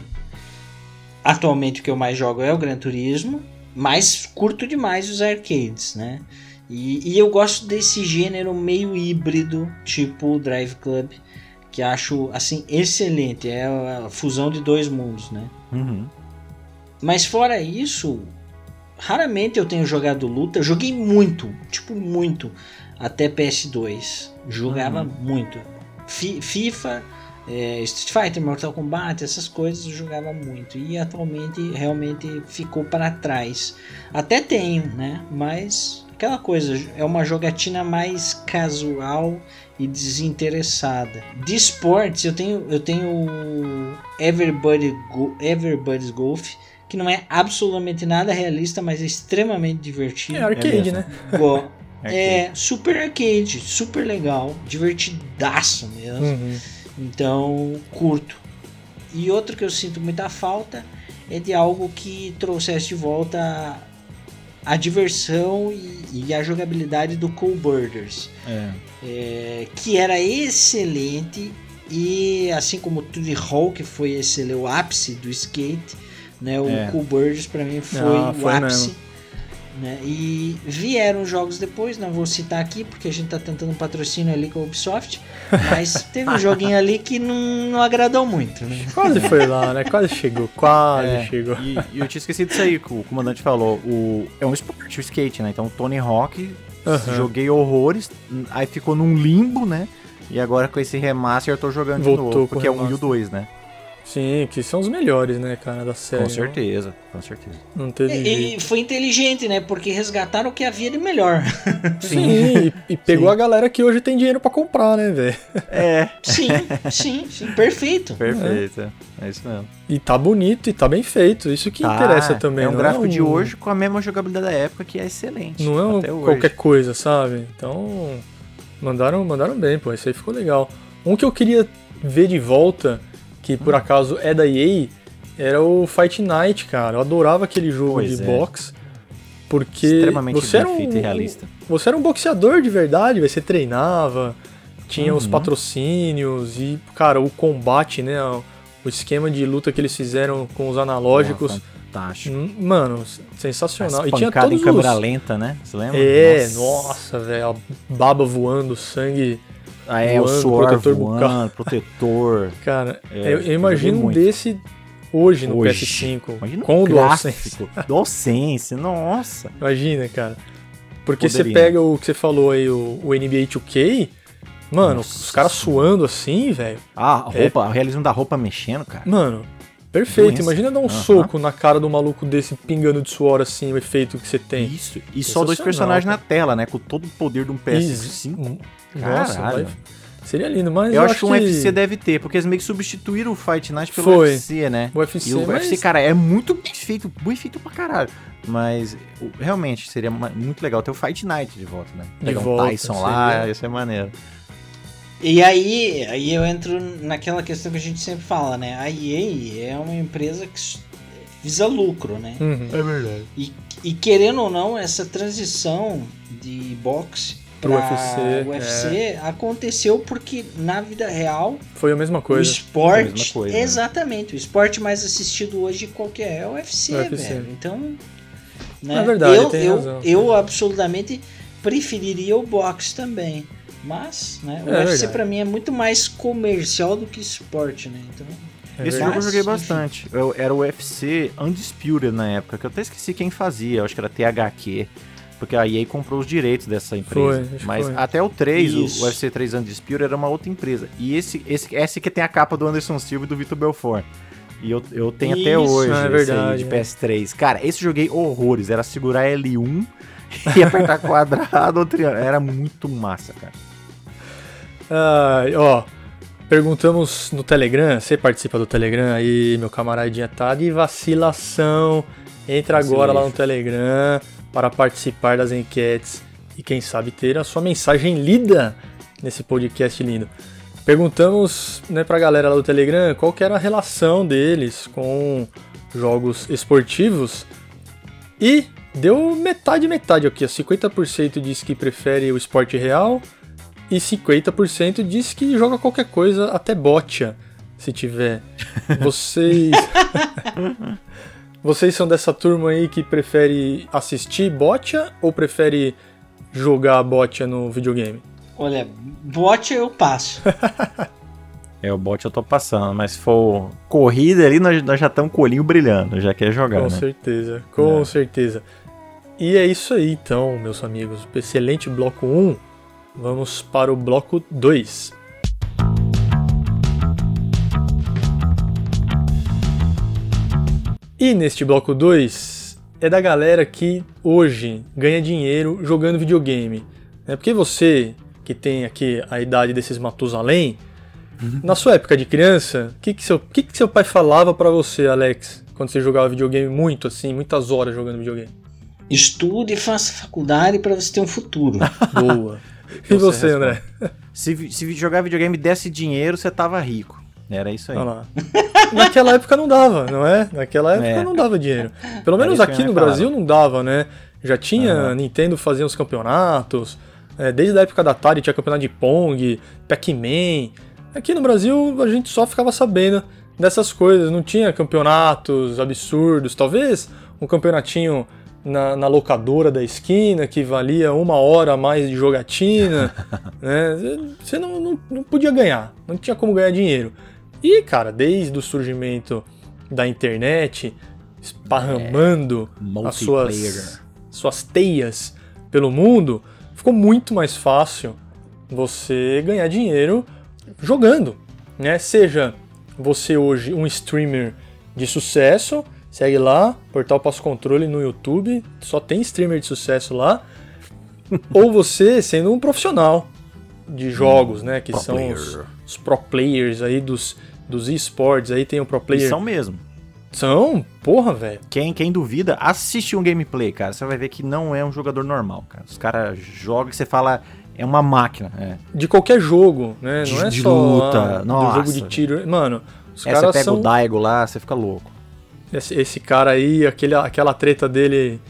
Atualmente o que eu mais jogo é o Gran Turismo, mas curto demais os arcades, né? E, e eu gosto desse gênero meio híbrido, tipo o Drive Club, que acho assim excelente. É a fusão de dois mundos, né? Uhum. Mas fora isso, raramente eu tenho jogado luta. Eu joguei muito, tipo muito, até PS2. Jogava muito. Fi- FIFA, é, Street Fighter, Mortal Kombat, essas coisas eu jogava muito. E atualmente realmente ficou para trás. Até tenho, né? Mas aquela coisa, é uma jogatina mais casual e desinteressada. De esportes, eu tenho eu tenho o Everybody Go, Everybody's Golf, que não é absolutamente nada realista, mas é extremamente divertido. É arcade, mesmo. né? É super arcade, super legal, divertidaço mesmo. Uhum. Então, curto. E outro que eu sinto muita falta é de algo que trouxesse de volta a, diversão e, e a jogabilidade do Cool Birders, É. é, que era excelente e assim como o Tony Hawk foi excelente, o ápice do skate, né, o É. Cool Birders para mim foi, Ah, o foi ápice. mesmo. Né? E vieram jogos depois, não vou citar aqui porque a gente tá tentando um patrocínio ali com a Ubisoft, mas teve um joguinho ali que não, não agradou muito, né? Quase foi lá, né? Quase chegou, quase É, chegou. E, e eu tinha esquecido disso aí, que o comandante falou. O, é um esporte, o skate, né? Então, Tony Hawk, Aham. joguei horrores, aí ficou num limbo, né? E agora com esse remaster eu tô jogando Voltou de novo, porque é 1 e o remaster. 2, né? Sim, que são os melhores, né, cara, da série. Com certeza, com certeza. Não, teve E, jeito. e foi inteligente, né? Porque resgataram o que havia de melhor. Sim, e, e pegou Sim. a galera que hoje tem dinheiro pra comprar, né, velho? É, Sim, sim, sim, perfeito. perfeito. É isso mesmo. E tá bonito e tá bem feito. Isso que Tá, interessa também. É um não gráfico de um- hoje com a mesma jogabilidade da época que é excelente. Não é um até hoje. qualquer coisa, sabe? Então, mandaram, mandaram bem, pô. Isso aí ficou legal. Um que eu queria ver de volta, que por Hum. acaso é da EA, era o Fight Night, cara. Eu adorava aquele jogo Pois de é. boxe. Porque Extremamente você era um, e. Você era um boxeador de verdade, velho. você treinava, tinha os Uhum. patrocínios e, cara, o combate, né? O esquema de luta que eles fizeram com os analógicos. Porra, fantástico. hum, Mano, sensacional. E tinha todos em câmera os... lenta, né? Você lembra? É, nossa, velho. A baba voando, sangue. Ah, é, o voando, suor protetor voando, bucal. protetor. Cara, É, eu, eu imagino muito. desse hoje no Hoje. PS5. Imagina com o o DualSense. DualSense, nossa. Imagina, cara. Porque Poderia. você pega o que você falou aí, o, o NBA 2K. Mano, Nossa os caras suando assim, velho. Ah, a É. roupa, o realismo da roupa mexendo, cara. Mano, perfeito. Doença. Imagina dar um Aham. soco na cara do maluco desse pingando de suor assim, o efeito que você tem. Isso. E só dois personagens cara. na tela, né? Com todo o poder de um PS5. Hum, Nossa, Caralho. vai- seria lindo, mas Eu, acho que um que UFC deve ter, porque eles meio que substituíram o Fight Night pelo Foi. UFC, né? O UFC, E o mas- UFC, cara, é muito bem feito, bem feito pra caralho. Mas o- realmente seria muito legal ter o Fight Night de volta, né? De Pegar volta, um Tyson lá, seria. ia ser maneiro. E aí, aí eu entro naquela questão que a gente sempre fala, né? A EA é uma empresa que visa lucro, né? Uhum. É verdade. E, e querendo ou não, essa transição de boxe Pro pra UFC, UFC aconteceu porque na vida real Foi a mesma o coisa. É a esporte, mesma coisa, né? exatamente, o esporte mais assistido hoje qualquer é o UFC, O UFC. velho. Então, né? É verdade, eu, tem eu, razão. eu absolutamente preferiria o boxe também. Mas, né, o É UFC pra mim é muito mais comercial do que esporte, né? Então, Esse verdade. jogo eu joguei bastante. Eu- era o UFC Undisputed na época, que eu até esqueci quem fazia, eu acho que era THQ. Porque a EA comprou os direitos dessa empresa. Foi, Mas foi. até o 3, Isso. o UFC 3 Undisputed, era uma outra empresa. E esse, esse, esse que tem a capa do Anderson Silva e do Vitor Belfort. E eu, eu tenho até Isso. hoje Ah, é esse aí verdade, de né? PS3. Cara, esse eu joguei horrores. Era segurar L1 e apertar quadrado ou triângulo. Era muito massa, cara. Ai, ó, perguntamos no Telegram, você participa do Telegram aí, meu camaradinha, tá de vacilação. Entra agora lá no Telegram para participar das enquetes e quem sabe ter a sua mensagem lida nesse podcast lindo. Perguntamos né, pra galera lá do Telegram qual era a relação deles com jogos esportivos e deu metade metade aqui, ó. 50% diz que prefere o esporte real e 50% diz que joga qualquer coisa, até botia, se tiver. Vocês. Vocês são dessa turma aí que prefere assistir botia ou prefere jogar botia no videogame? Olha, bot eu passo. É, o bot eu tô passando, mas se for corrida ali, nós, nós já estamos com o olhinho brilhando, já quer jogar, Com né? certeza, com É. certeza. E é isso aí então, meus amigos. Excelente bloco 1. Vamos para o bloco 2. E neste bloco 2 é da galera que hoje ganha dinheiro jogando videogame. É porque você, que tem aqui a idade desses Matusalém, na sua época de criança, o que, que, seu, que, que seu pai falava pra você, Alex, quando você jogava videogame muito assim, muitas horas jogando videogame? Estude e faça faculdade para você ter um futuro. Boa. e Você você. André? Se, se jogar videogame desse dinheiro, você tava rico. Era isso aí. Naquela época não dava, não é? Naquela época É. não dava dinheiro. Pelo menos aqui no. Brasil não dava, né? Já tinha Aham. Nintendo fazia os campeonatos, é, desde a época da Atari tinha campeonato de Pong, Pac-Man. Aqui no Brasil a gente só ficava sabendo dessas coisas, não tinha campeonatos absurdos. Talvez um campeonatinho na, na locadora da esquina que valia uma hora a mais de jogatina. né? Você não, não, não podia ganhar, não tinha como ganhar dinheiro. E, cara, desde o surgimento da internet, esparramando as suas, suas teias pelo mundo, ficou muito mais fácil você ganhar dinheiro jogando, né? Seja você hoje um streamer de sucesso, segue lá, Portal Passo Controle no YouTube, só tem streamer de sucesso lá, ou você sendo um profissional de jogos, né? Que Pro são os, os pro players aí dos, dos esportes, aí tem o pro player. Eles são mesmo. São, porra, velho. Quem, quem duvida, assiste um gameplay, cara. Você vai ver que não é um jogador normal, cara. Os caras jogam e você fala, é uma máquina. É. De qualquer jogo, né? De- Não é de só luta, ah, do nossa. jogo de tiro. Mano, os você caras pega são. o Daigo lá, você fica louco. Esse, esse cara aí, aquele, aquela treta dele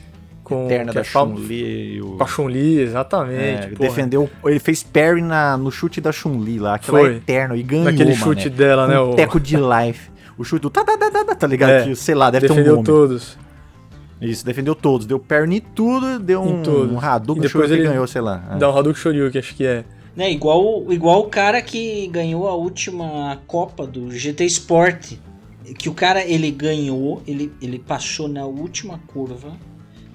com, Eterna da é Chun-Li. o- com a Chun-Li, É, exatamente. porra. defendeu, ele fez parry na, no chute da Chun-Li lá, Foi. é eterno, e ganhou, Naquele mané. chute dela, né? Um O, teco de life. O chute do tá, tá, tá, tá, tá, ligado? É, que, sei lá, deve ter um defendeu todos. Isso, defendeu todos. Deu parry em tudo, deu Em um, todos. um Hadouken, E depois Shoryuken ele ganhou, sei lá. É. Dá um Hadouken Shoryuken, acho que é. né? Igual, igual o cara que ganhou a última Copa do GT Sport. Que o cara, ele ganhou, ele, ele passou na última curva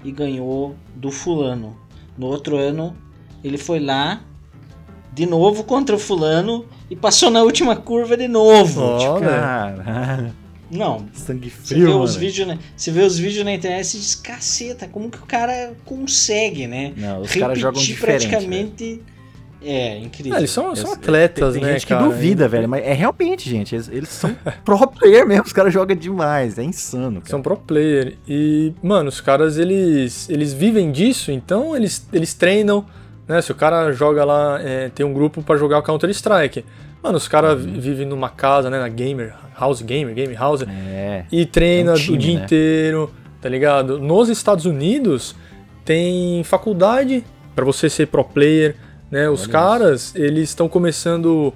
e ganhou do fulano. No outro ano, ele foi lá de novo contra o fulano e passou na última curva de novo. Ó, Tipo, velho. Caralho, não, sangue você frio, vê, mano. os vídeos, né? você vê os vídeos na internet e você diz, caceta, como que o cara consegue, né? Não, os caras jogam Repetir diferente, praticamente. É, incrível. É, eles são, são atletas, Tem né, gente que cara? duvida, velho, mas é realmente, gente, eles, eles são pro player mesmo, os caras jogam demais, é insano, cara. São pro player. E, mano, os caras, eles, eles vivem disso, então eles, eles treinam, né? Se o cara joga lá, é, tem um grupo pra jogar o Counter-Strike. Mano, os caras Uhum. vivem numa casa, né? Na gamer, house gamer, game house. É, E treina É um time, o dia né? inteiro, tá ligado? Nos Estados Unidos tem faculdade pra você ser pro player, né? Os Olha caras, eles estão começando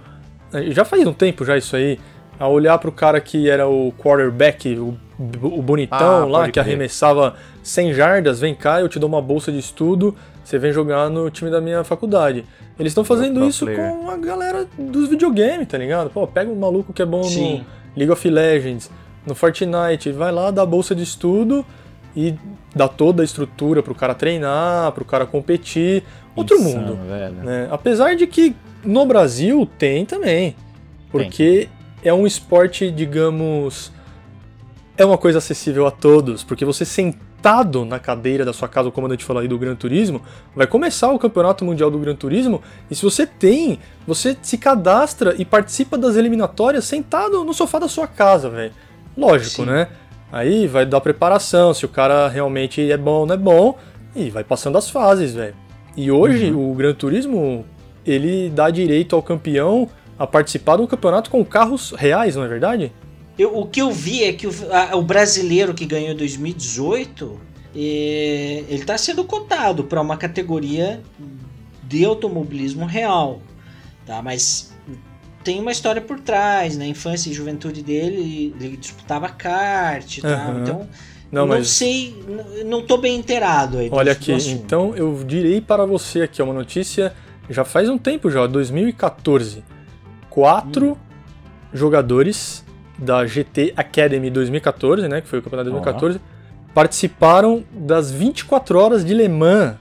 já faz um tempo já isso aí, a olhar pro cara que era o quarterback, o, o bonitão Ah, lá que crer. arremessava 100 jardas, vem cá, eu te dou uma bolsa de estudo, você vem jogar no time da minha faculdade. Eles estão fazendo isso player. com a galera dos videogames, tá ligado? Pô, pega um maluco que é bom no, Sim. League of Legends, no Fortnite, vai lá, dá bolsa de estudo e dá toda a estrutura pro cara treinar, pro cara competir. Outro Insano, mundo. né? Apesar de que no Brasil tem também. Porque é um esporte, digamos. É uma coisa acessível a todos. Porque você sentado na cadeira da sua casa, como a gente falou aí do Gran Turismo, vai começar o Campeonato Mundial do Gran Turismo. E se você tem, você se cadastra e participa das eliminatórias sentado no sofá da sua casa, velho. Lógico, Sim. né? Aí vai dar preparação, se o cara realmente é bom ou não é bom, e vai passando as fases, velho. E hoje o Gran Turismo, ele dá direito ao campeão a participar de um campeonato com carros reais, não é verdade? Eu- o que eu vi é que o, a- o brasileiro que ganhou em 2018, eh, ele está sendo cotado para uma categoria de automobilismo real, tá? Mas tem uma história por trás, na infância e juventude dele, ele disputava kart, tá? Aham. Então, Não, não, mas sei, não tô bem inteirado aí. olha do aqui, assunto. então eu direi para você aqui ó, uma notícia já faz um tempo já, 2014. Quatro Hum. jogadores da GT Academy 2014, né, que foi o campeonato de 2014, participaram das 24 horas de Le Mans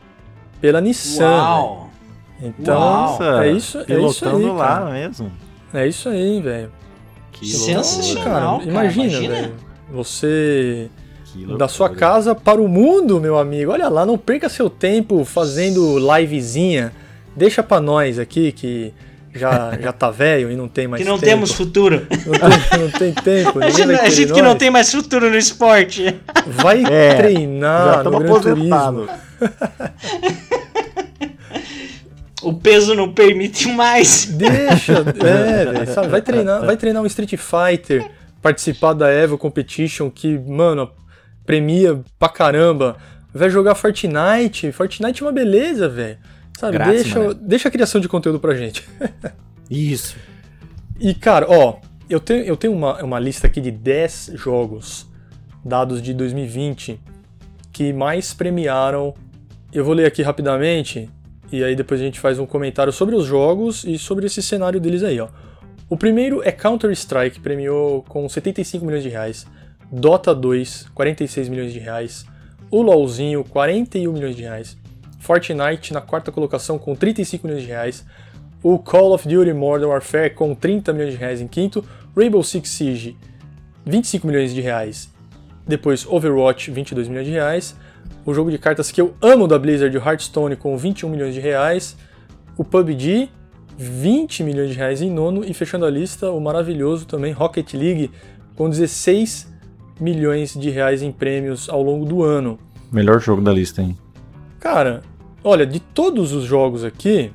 pela Nissan. velho. Uau! Então, Uau. é isso, é isso pilotando aí, lá cara. mesmo. É isso aí, velho. Que Sensacional. Cara, cara, imagina, imagina. velho. Você Da sua casa para o mundo, meu amigo. Olha lá, não perca seu tempo fazendo livezinha. Deixa pra nós aqui que já, já tá velho e não tem mais Que não tempo. temos futuro. Não tem, não tem tempo. A gente, a gente que não tem mais futuro no esporte. Vai É, treinar Já no Gran Turismo. O peso não permite mais. Deixa, é, velho, sabe? Vai treinar, vai treinar um Street Fighter, participar da Evo Competition, que, mano, premia pra caramba. Vai jogar Fortnite. Fortnite é uma beleza, velho. Sabe? Grátis, deixa, mano. deixa a criação de conteúdo pra gente. Isso. E, cara, ó, eu tenho, eu tenho uma, uma lista aqui de 10 jogos dados de 2020 que mais premiaram. Eu vou ler aqui rapidamente e aí depois a gente faz um comentário sobre os jogos e sobre esse cenário deles aí, ó. O primeiro é Counter-Strike, premiou com 75 milhões de reais. Dota 2, 46 milhões de reais. O LoLzinho, 41 milhões de reais. Fortnite na quarta colocação com 35 milhões de reais. O Call of Duty Modern Warfare com 30 milhões de reais em quinto. Rainbow Six Siege, 25 milhões de reais. Depois Overwatch, 22 milhões de reais. O jogo de cartas que eu amo da Blizzard, o Hearthstone, com 21 milhões de reais. O PUBG, 20 milhões de reais em nono. E fechando a lista, o maravilhoso também Rocket League, com 16 milhões de reais em prêmios ao longo do ano. Melhor jogo da lista, hein? Cara, olha, de todos os jogos aqui,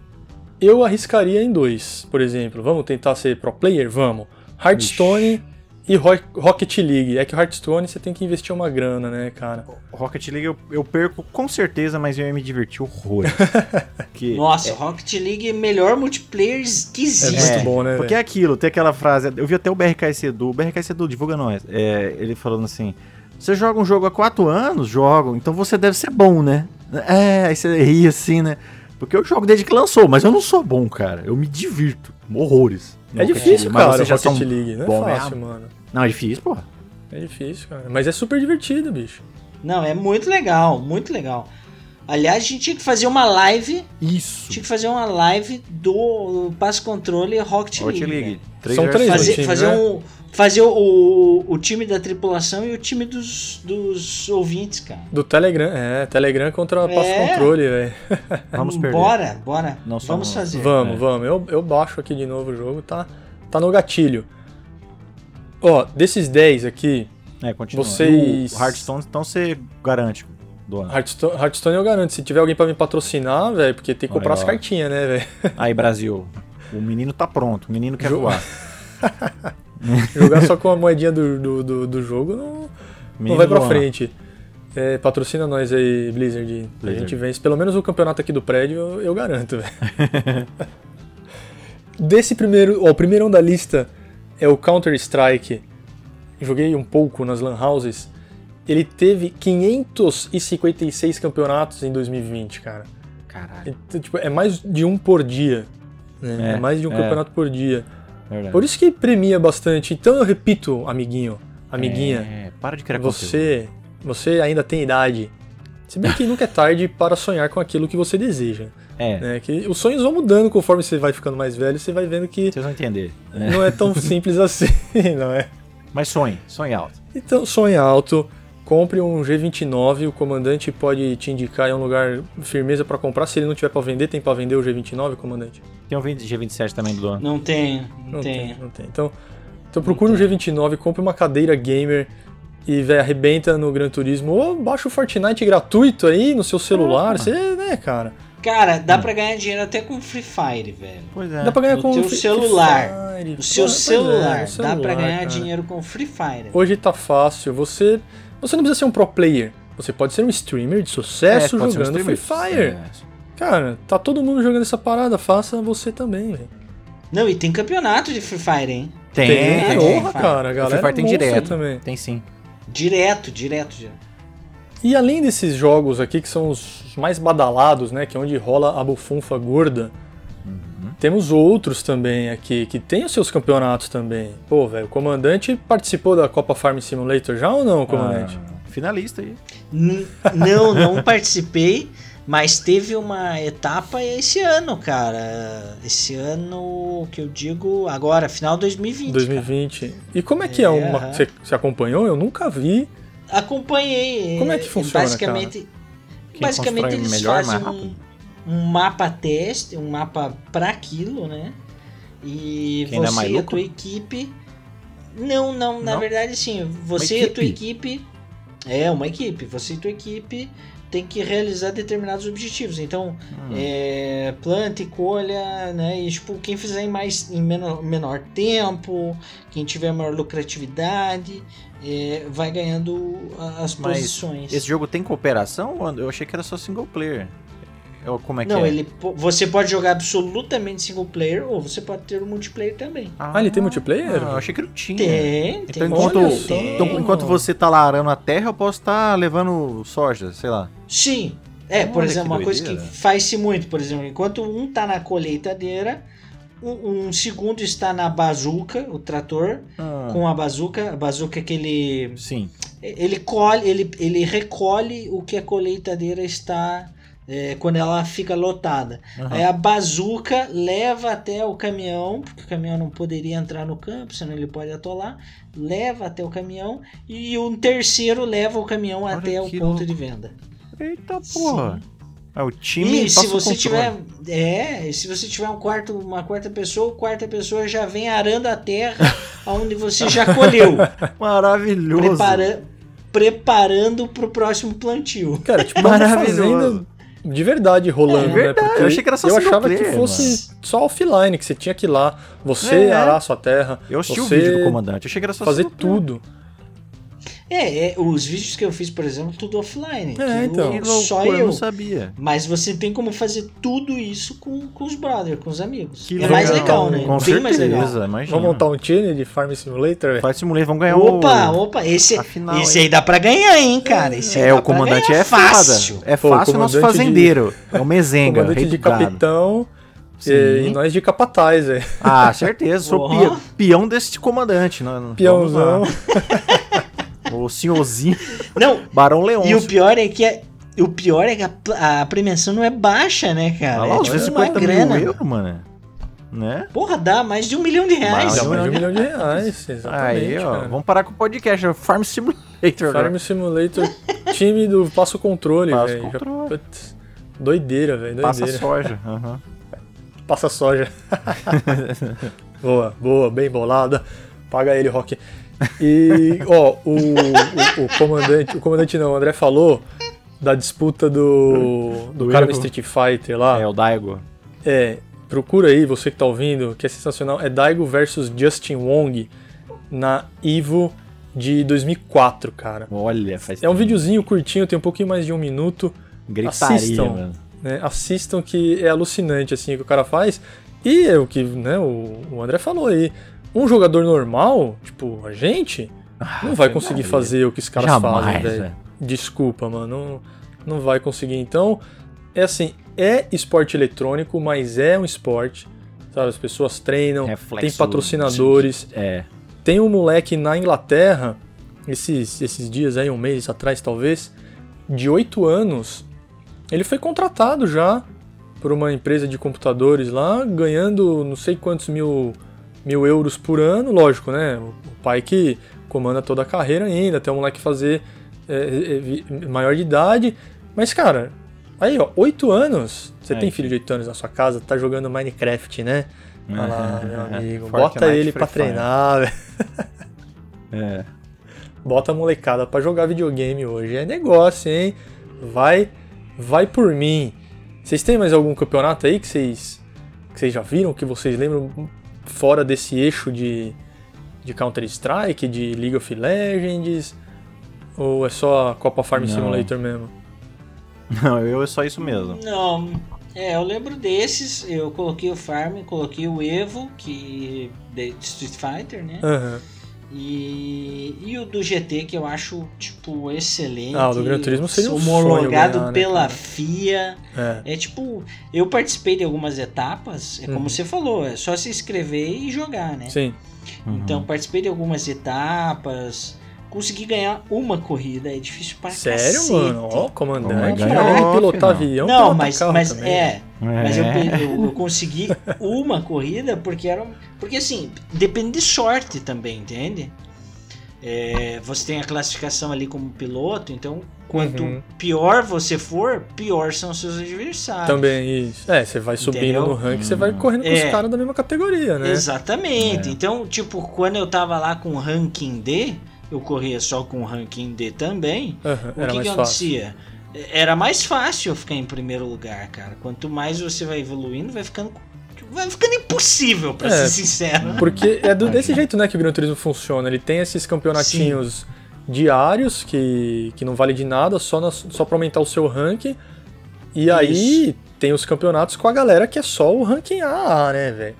eu arriscaria em dois, por exemplo. Vamos tentar ser pro player? Vamos. Hearthstone e Ro- Rocket League. É que o Hearthstone você tem que investir uma grana, né, cara? Rocket League eu, eu perco com certeza, mas eu ia me divertir horror. que Nossa, Rocket League é o melhor multiplayer que É existe. muito bom, né? Porque é aquilo, tem aquela frase. Eu vi até o BRK Edu. O BRK Edu, divulga nós. É, ele falando assim: Você joga um jogo há quatro anos? Jogo, então você deve ser bom, né? É, aí você ri assim, né? Porque eu jogo desde que lançou, mas eu não sou bom, cara. Eu me divirto. Horrores. É difícil, League, cara, já Rocket são League. Não é bom fácil, mesmo. mano. Não, é difícil, porra. É difícil, cara. Mas é super divertido, bicho. Não, é muito legal, muito legal. Aliás, a gente tinha que fazer uma live. Isso. Tinha que fazer uma live do Passo Controle Rocket, Rocket League. League. Três São três, Fazer, time, fazer, né? um, fazer o, o time da tripulação e o time dos, dos ouvintes, cara. Do Telegram. É, Telegram contra É. passo controle, velho. Vamos perder. Bora, bora. Não Vamos somos- fazer. Vamos, É. vamos. Eu, eu baixo aqui de novo o jogo, tá, tá no gatilho. Ó, desses 10 aqui, É, continua. Vocês- O Hearthstone, então você garante do ano. Hearthstone, Hearthstone eu garanto. Se tiver alguém pra me patrocinar, velho, porque tem que comprar Olha as cartinhas, né, velho? Aí, Brasil. O menino tá pronto. O menino quer Jo- voar. Jogar só com a moedinha do, do, do, do jogo não, não vai pra frente. É, patrocina nós aí, Blizzard. A Blizzard. gente vence. Pelo menos o campeonato aqui do prédio, eu, eu garanto, velho. Desse primeiro. Ó, o primeirão da lista é o Counter-Strike. Joguei um pouco nas Lan Houses. Ele teve 556 campeonatos em 2020, cara. Caralho. Então, tipo, é mais de um por dia. Né? É, É, mais de um é. campeonato por dia. Verdade. Por isso que premia bastante. Então eu repito, amiguinho, amiguinha, É, para de criar você, você ainda tem idade. Se bem que nunca é tarde para sonhar com aquilo que você deseja. conteúdo. É, Né? Que os sonhos vão mudando conforme você vai ficando mais velho, você vai vendo que vocês vão entender. né? não é tão simples assim, não é? Mas sonhe, sonhe alto. Então, sonhe alto, compre um G29, o comandante pode te indicar em um lugar firmeza para comprar. Se ele não tiver para vender, tem para vender o G29, comandante? Tem um G27 também do dono. Não tem, não, Não tem. tem, não tem. Então, então procure um G29, compre uma cadeira gamer e véio, arrebenta no Gran Turismo ou baixa o Fortnite gratuito aí no seu celular. Você, né, cara? Cara, dá pra ganhar dinheiro até com Free Fire, velho. Pois é. Dá pra ganhar No com teu Free- celular. Free Fire. O seu é, celular, dá celular, pra ganhar cara. dinheiro com Free Fire. Hoje tá fácil. Você, você não precisa ser um pro player. Você pode ser um streamer de É, sucesso pode ser um jogando Free. Fire. É. Cara, tá todo mundo jogando essa parada, faça você também, velho. Não, e tem campeonato de Free Fire, hein? Tem, Tem, tem. tem. Porra, cara, a O galera Free Fire tem direto. também. Tem sim. Direto, direto, direto. E além desses jogos aqui que são os mais badalados, né, que é onde rola a bufunfa gorda. Temos outros também aqui que tem os seus campeonatos também. Pô, velho, o comandante participou da Copa Farm Simulator já ou não, comandante? Ah, finalista aí. N- não, não participei, mas teve uma etapa esse ano, cara. Esse ano que eu digo agora, final 2020. 2020. E como é que é, uma. aham. Você, você acompanhou? Eu nunca vi. cara. Acompanhei. Como é que funciona, Basicamente, Quem basicamente constrói eles melhor, fazem mais um, rápido. Um mapa teste, um mapa para aquilo, né? E Quem você mais e a tua equipe. Não, não, na Não? verdade sim. Você e a tua equipe. É, uma equipe. Você e tua equipe tem que realizar determinados objetivos. Então, Hum. é, planta e colha, né? E tipo, quem fizer em mais em menor, menor tempo, quem tiver maior lucratividade, é, vai ganhando a- as Mas posições. Esse jogo tem cooperação? ou Eu achei que era só single player. Ou como é que Não, é? ele você pode jogar absolutamente single player ou você pode ter o multiplayer também. Ah, ele tem multiplayer? Ah, eu achei que não tinha. Tem, Então, tem. enquanto, então, enquanto você tá lá arando a terra, eu posso estar levando soja, sei lá. Sim. É, por Olha exemplo, que uma coisa que faz-se muito, por exemplo, enquanto um tá na colheitadeira, um, um segundo está na bazuca, o trator, Ah, com a bazuca, a bazuca é aquele Sim. ele colhe, ele, ele recolhe o que a colheitadeira está é, quando ela fica lotada. Aham. Aí a bazuca leva até o caminhão, porque o caminhão não poderia entrar no campo, senão ele pode atolar. Leva até o caminhão e um terceiro leva o caminhão Olha até o ponto louco. de venda. Eita porra. É, o time E se passa o você tiver, é, se você tiver um quarto, uma quarta pessoa, a quarta pessoa já vem arando a terra onde você já colheu, Maravilhoso. prepara, preparando para o próximo plantio. Cara, tipo, Maravilhoso. De verdade rolando, É né? verdade, Porque eu achei que era só Eu achava player, que fosse só offline, que você tinha que ir lá, você É. arar a sua terra, Eu assisti você o vídeo do comandante, eu achei que era só fazer single player. É, é, os vídeos que eu fiz, por exemplo, tudo offline. É, eu- então. Que só eu eu. não sabia. Mas você tem como fazer tudo isso com, com os brothers, com os amigos. Que é mais legal, legal, né? Com Bem mais legal. certeza, imagina. Vamos montar um time de Farm Simulator? Faz Simulator, vamos ganhar Opa, o... opa, esse, final, esse aí dá pra ganhar, hein, cara? Esse aí É, dá o comandante ganhar é fácil. É Pô, o fácil o nosso comandante de- fazendeiro. É o Mezenga, Comandante rei de capitão Sim. e, e nós de capataz, velho. Ah, certeza. Sou pia- peão desse comandante. Não, não- Peãozão. O senhorzinho Não, Barão Leôncio. e o pior é que é, o pior é que a, a premiação não é baixa, né, cara? Olha lá, é tipo uma 50 grana. mil euros, mano. Né? Porra, dá mais de um milhão de reais. Mais Dá mais de um milhão de reais, exatamente. Aí, ó. cara. Vamos parar com o podcast. é Farm Simulator. Farm Simulator, time do Passo Controle, velho. Doideira, velho. Passa soja. aham. Passa soja. boa, boa, bem bolada. Paga ele, Rock. E, ó, o, o, o comandante, o comandante não, o André falou da disputa do, do Do cara erro. Street Fighter lá. É, o Daigo. É, procura aí, você que tá ouvindo, que é sensacional. É Daigo versus Justin Wong na Evo de 2004, cara. Olha, faz É um videozinho curtinho, tem um pouquinho mais de um minuto. Gritaria, assistam. mano. né? Assistam que é alucinante assim o que o cara faz. E é o que né, o, o André falou aí. Um jogador normal, tipo a gente, não vai conseguir fazer o que os caras Jamais, fazem, velho. velho. Desculpa, mano. Não, não vai conseguir. Então, é assim, é esporte eletrônico, mas é um esporte. sabe? As pessoas treinam, Reflexo tem patrocinadores. É. Tem um moleque na Inglaterra, esses, esses dias aí, um mês atrás talvez, de 8 anos, ele foi contratado já por uma empresa de computadores lá, ganhando não sei quantos mil, mil euros por ano, lógico, né? O pai que comanda toda a carreira ainda, até o moleque fazer é, é, maior de idade. Mas, cara, aí, ó, 8 anos. Você É, tem filho de 8 anos na sua casa, tá jogando Minecraft, né? Olha lá, meu amigo. Fortnite, Bota ele pra Fire. treinar, velho. É. Bota a molecada pra jogar videogame hoje. É negócio, hein? Vai, vai por mim. Vocês têm mais algum campeonato aí que vocês, que vocês já viram, que vocês lembram fora desse eixo de, de Counter-Strike, de League of Legends? Ou é só Copa Farm Não. Simulator mesmo? Não, eu é só isso mesmo. Não, é, eu lembro desses. Eu coloquei o Farm, coloquei o Evo, que de Street Fighter, né? Aham. E, e o do GT, que eu acho, tipo, excelente. Ah, o do Gran Turismo seria um Homologado ganhar, né, pela? FIA. É. É tipo, eu participei de algumas etapas, é como Uhum. você falou, é só se inscrever e jogar, né? Sim. Então, participei de algumas etapas, consegui ganhar uma corrida, é difícil pra Sério, cacete. mano? Ó, comandante. Mas Ó, ganhou, pilotar avião. Não, pilotar mas, carro mas também. é, mas eu, É. eu- eu consegui uma corrida porque era. Porque assim, depende de sorte também, entende? É, você tem a classificação ali como piloto, então quanto Uhum. pior você for, pior são seus adversários. Também, isso. É, você vai subindo Entendeu? no ranking, você vai correndo com É. os caras da mesma categoria, né? Exatamente. É. Então, tipo, quando eu tava lá com ranking D, eu corria só com ranking D também. Aham, O era que, mais que fácil. acontecia? Era mais fácil eu ficar em primeiro lugar, cara. Quanto mais você vai evoluindo, vai ficando. Vai ficando impossível, pra É, ser sincero. Porque é do- desse jeito, né, que o Gran Turismo funciona. Ele tem esses campeonatinhos diários que, que não vale de nada, só, na, só pra aumentar o seu ranking. E aí tem os campeonatos com a galera que é só o ranking A, né, velho?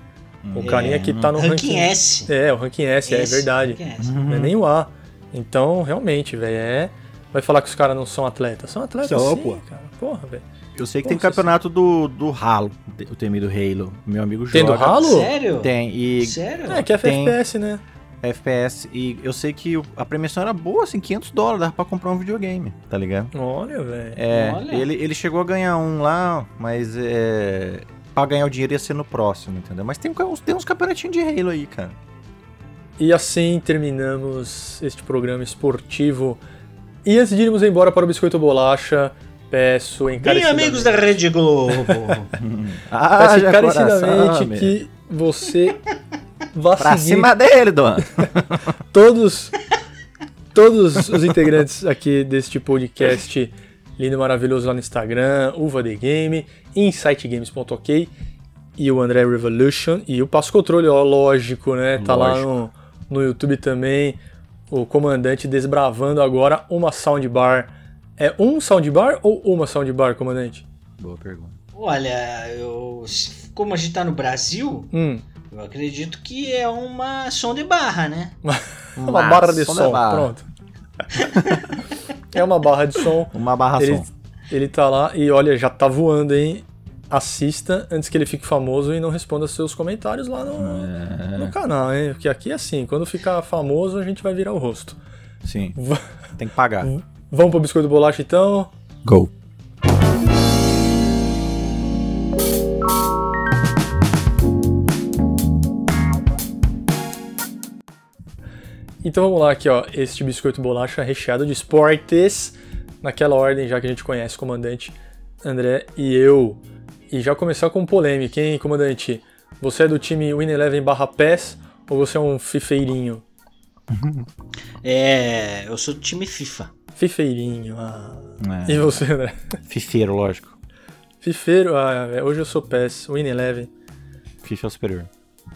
O carinha que tá no ranking ranking... S. É, o ranking S, é Esse, verdade. ranking S. Não é nem o A. Então, realmente, velho, é... Vai falar que os caras não são atletas. São atletas São, sim, pô. cara. Porra, velho. Eu sei que tem campeonato do, do Halo, o temido Halo. Meu amigo Tem do joga. Halo? Sério? Tem, e Sério? É, que é Tem. FPS, né? FPS. E eu sei que a premiação era boa, assim, 500 dólares, dava pra comprar um videogame, tá ligado? Olha, velho. É, Olha. ele, ele chegou a ganhar um lá, mas é. Pra ganhar o dinheiro ia ser no próximo, entendeu? Mas tem, uns- tem uns campeonatinhos de Halo aí, cara. E assim terminamos este programa esportivo. E antes de irmos embora para o Biscoito Bolacha, peço Bem, encarecidamente, amigos da Rede Globo. Ah, peço encarecidamente coração, que você vá Pra seguir cima dele, Dona. todos, todos os integrantes aqui deste podcast lindo e maravilhoso lá no Instagram, Uva The Game, insightgames.ok e o André Revolution e o Passo Controle, ó, lógico, né? Tá lá Lógico. no, no YouTube também, o comandante desbravando agora uma soundbar. É um soundbar ou uma soundbar, comandante? Boa pergunta. Olha, eu, como a gente tá no Brasil, Hum, eu acredito que é uma som de barra, né? uma barra de som barra. pronto. é uma barra de som. Uma barra Ele, som. ele tá lá e olha, já tá voando, hein? Assista antes que ele fique famoso e não responda seus comentários lá no, É. no canal, hein? Porque aqui é assim, quando ficar famoso a gente vai virar o rosto. Sim, V- tem que pagar. Vamos pro biscoito bolacha então? Go. Então vamos lá aqui, ó. Este biscoito bolacha recheado de esportes, naquela ordem já que a gente conhece, comandante André e eu. E já começar com polêmica, hein, comandante? Você é do time Win Eleven barra PES ou você é um fifeirinho? É, eu sou do time FIFA. Fifeirinho, ah. É. E você, André? Fifeiro, lógico. Fifeiro, ah, é, hoje eu sou PES, Win Eleven. FIFA é o superior.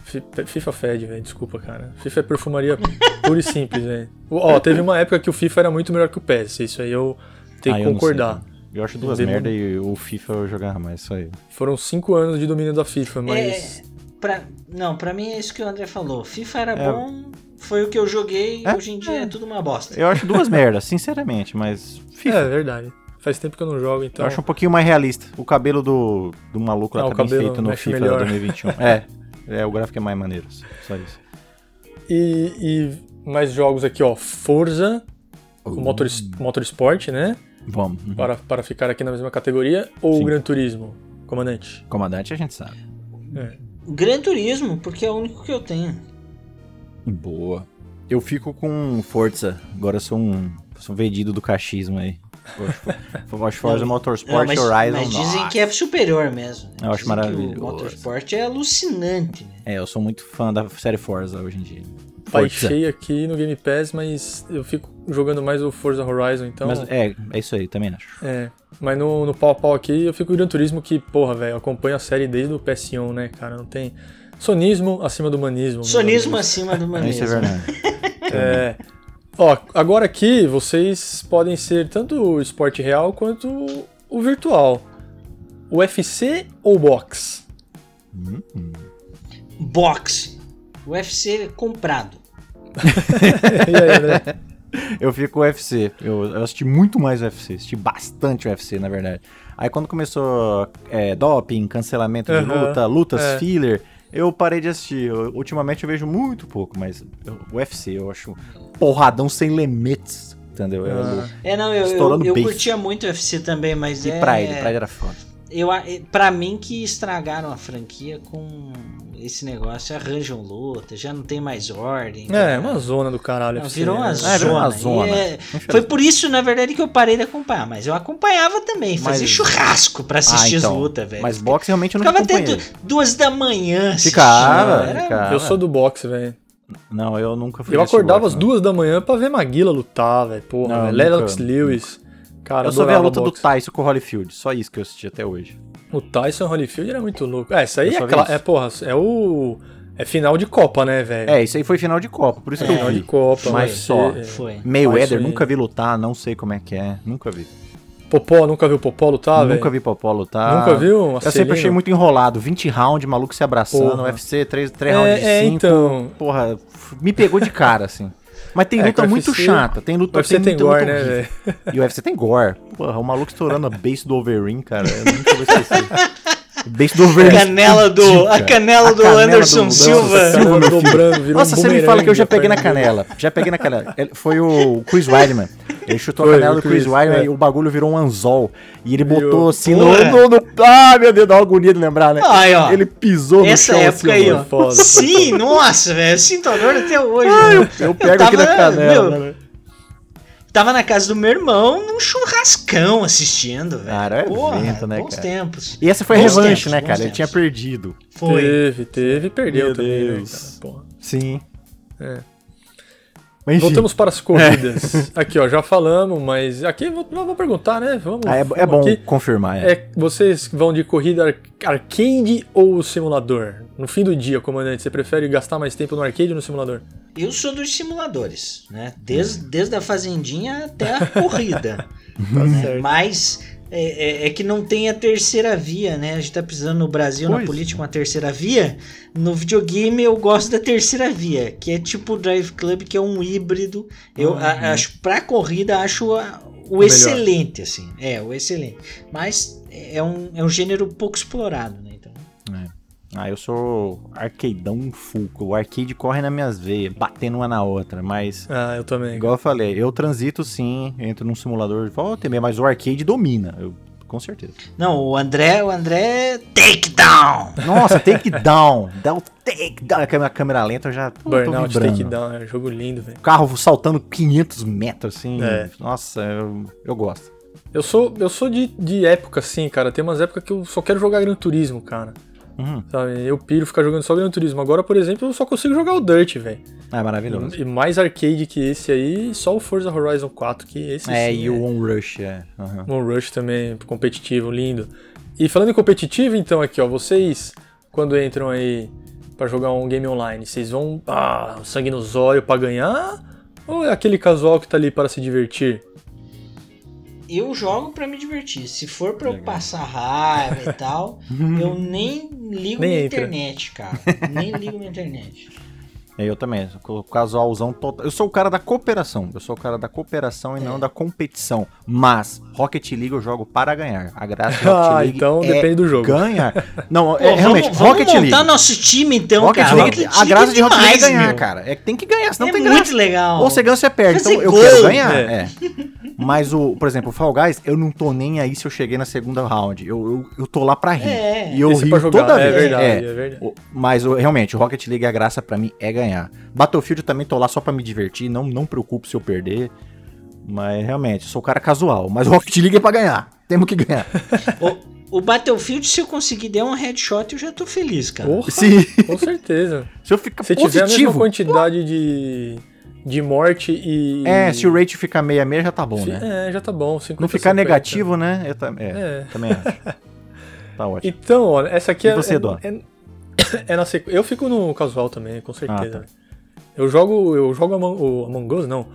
Fi- FIFA fede, velho, desculpa, cara. FIFA é perfumaria pura e simples, velho. Ó, teve uma época que o FIFA era muito melhor que o PES, isso aí eu tenho Ah, que sei, concordar. cara. Eu acho duas Demo- merda e o FIFA eu jogava mais, só aí. Foram cinco anos de domínio da FIFA, mas. É, pra, não, pra mim é isso que o André falou. FIFA era É. bom, foi o que eu joguei, É, hoje em dia é, tudo uma bosta. Eu acho duas merdas, sinceramente, mas É, FIFA. verdade. Faz tempo que eu não jogo, então. Eu acho um pouquinho mais realista. O cabelo do, do maluco lá Ah, tá bem feito no FIFA melhor. 2021. É, É, o gráfico é mais maneiro, só isso. E, e mais jogos aqui, ó. Forza, o Motor, Motorsport, né? Vamos. Uhum. Para, para ficar aqui na mesma categoria. Ou Sim. o Gran Turismo, comandante? Comandante a gente sabe. É. Gran Turismo, porque é o único que eu tenho. Boa. Eu fico com Forza. Agora eu sou um, sou um vendido do cachismo aí. Eu acho Forza Não, Motorsport mas, Horizon. mas dizem nossa. que é superior mesmo. Eu acho Dizem que maravilhoso. O Motorsport é alucinante, né? É, eu sou muito fã da série Forza hoje em dia. Forza. Baixei aqui no Game Pass, mas eu fico jogando mais o Forza Horizon, então. Mas é, é isso aí, também acho. É, mas no, no pau a pau aqui eu fico o Gran Turismo que, porra, velho, eu acompanho a série desde o PS1, né, cara? Não tem. Sonismo acima do humanismo. Sonismo acima do Isso manismo. é verdade. É. Ó, agora aqui vocês podem ser tanto o esporte real quanto o virtual. UFC ou boxe? Boxe. UFC comprado. e aí, André? Eu fico com o UFC. Eu, eu assisti muito mais UFC. Assisti bastante UFC, na verdade. Aí quando começou é, doping, cancelamento de Aham, luta, lutas é. filler, eu parei de assistir. Eu- ultimamente eu vejo muito pouco, mas eu- o UFC eu acho porradão sem limites. Entendeu? Eu- Ah. É, não, eu, eu, eu curtia muito o UFC também, mas E é... Pride, Pride era foda. Eu, a- pra mim que estragaram a franquia com esse negócio, arranjam luta, já não tem mais ordem. É, já- uma zona do caralho. Não, virou uma né? zona. É, virou uma zona. é-. Foi por isso, na verdade, que eu parei de acompanhar. Mas eu acompanhava também, fazia Mas- churrasco pra assistir Ah, então. as lutas, velho. Mas boxe realmente eu não Ficava até acompanhei. du- duas da manhã. Ficava, Era- ficava. Eu sou do boxe, velho. Não, eu nunca fui Eu acordava às duas da manhã pra ver Maguila lutar, velho. Porra, Não, Lennox Lewis. Cara, Eu só vi a luta do. Tyson com o Holyfield. Só isso que eu assisti até hoje. O Tyson Holyfield era muito louco. É, isso aí Eu é, cla- isso. é, porra, é o. É final de Copa, né, velho? É, isso aí foi final de Copa, por isso que eu final vi. de Copa, Mas só. é. Foi. Mayweather, nunca vi lutar, não sei como é que é. Nunca vi. Popó, nunca viu Popó lutar, velho? nunca vi Popó lutar. Nunca viu? Eu sempre achei muito enrolado. 20 rounds, maluco se abraçando, Porra. UFC, 3, 3 rounds de 5. É, é, então. Porra, me pegou de cara, assim. Mas tem É, luta o muito UFC chata. Tem luta O UFC tem muita gore, luta né, velho? E o UFC tem gore. Porra, o maluco estourando a base do Overeem, cara. Eu nunca vou esquecer. Base do A canela do, a canela A do canela Anderson do- Silva. Nossa, Silva, dobrando, virou Nossa, um você me fala que eu já peguei na canela. Já peguei na canela. Ele- Foi o Chris Weidman. Ele chutou Foi, a canela do Chris, Chris, Weidman é. e o bagulho virou um anzol. E ele botou assim no, no, no- Ah, meu Deus, dá uma agonia de lembrar, né? Aí, ó. Ele pisou no Essa chão época assim, aí, ó. Foda, Sim, nossa, velho. Eu sinto a dor até hoje. velho. Eu pego aqui na tava, canela. meu, né? Tava na casa do meu irmão num churrascão assistindo, velho. Cara, é Porra, evento, né, bons cara? tempos. E essa foi a Bons revanche, tempos, né, cara? Ele tempos. tinha perdido. Foi. Teve, teve e perdeu Meu também, Deus. né, cara? Porra. Sim. É. Mas. Voltamos para as corridas. Aqui, ó, já falamos, mas aqui vou, vou perguntar, né? Vamos. Ah, é, é vamos bom aqui. confirmar, é. É, vocês vão de corrida ar- arcade ou simulador? No fim do dia, comandante, você prefere gastar mais tempo no arcade ou no simulador? Eu sou dos simuladores, né? Desde, desde a fazendinha até a corrida. né? certo. Mas é, é- é que não tem a terceira via, né? A gente tá precisando no Brasil, na Pois política, uma terceira via. No videogame eu gosto da terceira via, que é tipo o Drive Club, que é um híbrido. Eu a- acho, pra corrida, acho a- o, melhor. excelente, assim. É, o excelente. Mas é um, é um gênero pouco explorado, né? Então, Ah, eu sou arcadeão full. O arcade corre nas minhas veias, batendo uma na outra. Mas, Ah, eu também. igual eu falei, eu transito sim, entro num simulador de volta e meia, mas o arcade domina. Eu, com certeza. não, o André, o André, takedown! Nossa, take down. Dá o take down. A câmera, a câmera lenta eu já pô, tô Burnout vibrando. Takedown, é um jogo lindo, velho. O carro saltando 500 metros, assim. É. Nossa, eu, eu gosto. Eu sou, eu sou de, de época, assim, cara. Tem umas épocas que eu só quero jogar Gran Turismo, cara. Uhum. Sabe? Eu piro ficar jogando só Gran Turismo. Agora, por exemplo, eu só consigo jogar o Dirt, velho. É maravilhoso. E mais arcade que esse aí, só o Forza Horizon 4, que esse É, sim e o One Rush, é. Uhum. Um Rush também, competitivo, lindo. E falando em competitivo, então, aqui, ó, vocês, quando entram aí pra jogar um game online, vocês vão, ah, sangue nos olhos pra ganhar? Ou é aquele casual que tá ali para se divertir? Eu jogo pra me divertir. Se for pra eu passar raiva e tal, eu nem ligo Nem minha entra. internet, cara. Nem ligo minha internet. É, Eu também, o casualzão total. Eu sou o cara da cooperação. Eu sou o cara da cooperação e É. não da competição. Mas Rocket League eu jogo para ganhar. A graça do Rocket Ah, League então é depende do jogo. ganhar. Não, Pô, é, realmente, vamos, vamos Rocket montar League. nosso time então, Rocket cara. League, Rocket a graça de Rocket League é demais, ganhar, meu. cara. É que tem que ganhar, senão é tem muito graça. legal. Ou você ganha ou você perde. Fazer Então eu gol. quero ganhar. É. É. Mas o, por exemplo, o Fall Guys, eu não tô nem aí se eu cheguei na segunda round. Eu, eu, eu tô lá pra rir. É. E eu Esse é rio jogar, toda é vez. verdade, É. é verdade. Mas realmente, o Rocket League, a graça pra mim é ganhar. Battlefield eu também tô lá só pra me divertir, não, não preocupo se eu perder. Mas realmente, eu sou o cara casual. Mas o Rocket League é pra ganhar. Temos que ganhar. O, o Battlefield, se eu conseguir dar um headshot, eu já tô feliz, cara. Porra, Se, com certeza. se eu ficar Se tiver a mesma positivo. quantidade de, de morte e. É, se o rate ficar meia meia já tá bom, se- né? É, já tá bom. 50, Não ficar 50. negativo, né? Eu é, É. também acho. Tá ótimo. Então, olha, essa aqui E é. você, é, Dó? é, é na sequ... Eu fico no casual também, com certeza. Ah, tá. Eu jogo. Eu jogo Among, o Among Us, não.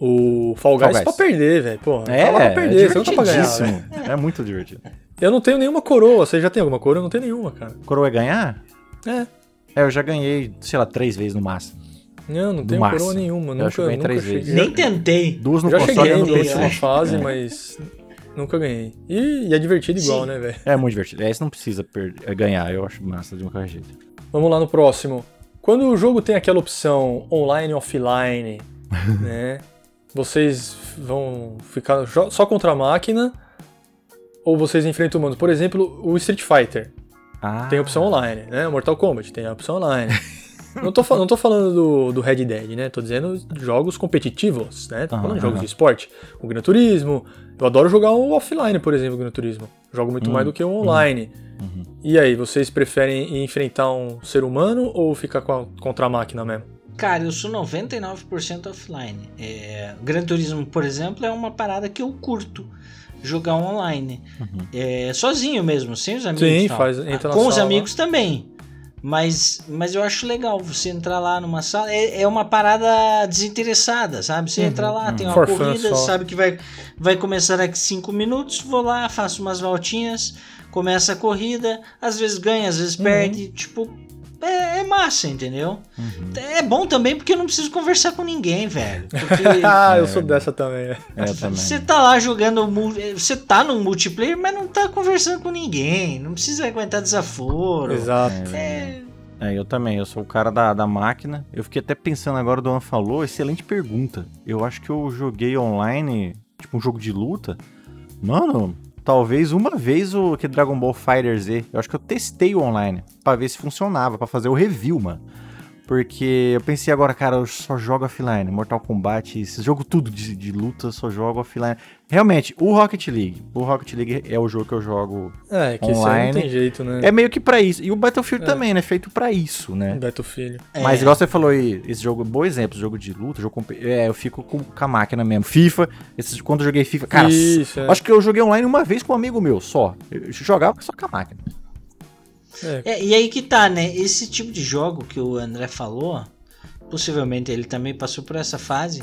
O Fall Guys, Fall Guys. pra perder, velho. Pô, É, tá lá pra perder, é você não tá pra ganhar. É muito divertido. Eu não tenho nenhuma coroa. Você já tem alguma coroa? Eu não tenho nenhuma, cara. Coroa é ganhar? É. É, eu já ganhei, sei lá, três vezes no máximo. Não, não tenho máximo. coroa nenhuma. Eu Nunca, acho que eu ganhei nunca três cheguei. vezes. Nem tentei. Duas no Já console cheguei no PlayStation. última fase, É. mas nunca ganhei. E, e é divertido igual, Sim. né, velho? É muito divertido. É, isso não precisa é, ganhar, eu acho massa de qualquer jeito. Vamos lá no próximo. Quando o jogo tem aquela opção online e offline, né? Vocês vão ficar só contra a máquina ou vocês enfrentam humanos? Por exemplo, o Street Fighter Ah, tem a opção online, né? Mortal Kombat tem a opção online. não, tô, não tô falando do, do Red Dead, né? Tô dizendo jogos competitivos, né? Tô falando de jogos de esporte. O Gran Turismo. Eu adoro jogar o offline, por exemplo, o Gran Turismo. Jogo muito Hum, mais do que o online. uhum. E aí, vocês preferem enfrentar um ser humano ou ficar com a- contra a máquina mesmo? Cara, eu sou 99% offline. É, Gran Turismo, por exemplo, é uma parada que eu curto jogar online. Uhum. É, sozinho mesmo, sem os amigos. Sim, tal. faz- entra na Com os sala. amigos também. Mas, mas eu acho legal você entrar lá numa sala. É, é uma parada desinteressada, sabe? Você entra lá, tem uma For corrida, sabe que vai, vai começar daqui 5 minutos. Vou lá, faço umas voltinhas, começa a corrida. Às vezes ganha, às vezes perde. Tipo, é, é massa, entendeu? Uhum. É bom também porque eu não preciso conversar com ninguém, velho. Porque ah, eu É. sou dessa também. É, também. você tá lá jogando. Você tá no multiplayer, mas não tá conversando com ninguém. Não precisa aguentar desaforo. Exato. É, É, eu também, eu sou o cara da, da máquina. Eu fiquei até pensando agora, o Duan falou, excelente pergunta. Eu acho que eu joguei online, tipo um jogo de luta. Mano, talvez uma vez o que Dragon Ball Fighter Z. Eu acho que eu testei o online pra ver se funcionava, pra fazer o review, mano. Porque eu pensei agora, cara, eu só jogo offline. Mortal Kombat, esse jogo tudo de, de luta, eu só jogo offline. Realmente, o Rocket League. O Rocket League é o jogo que eu jogo. É, que isso aí não Online. tem jeito, né? É meio que pra isso. E o Battlefield É. também, né? Feito pra isso, né? Filho. é. Mas igual você falou aí, esse jogo, bom exemplo, jogo de luta, jogo é, eu fico com, com a máquina mesmo. FIFA, esses, quando eu joguei FIFA, cara, Isso, é. acho que eu joguei online uma vez com um amigo meu, só. Eu jogava só com a máquina. É, É, e aí que tá, né? Esse tipo de jogo que o André falou, possivelmente ele também passou por essa fase.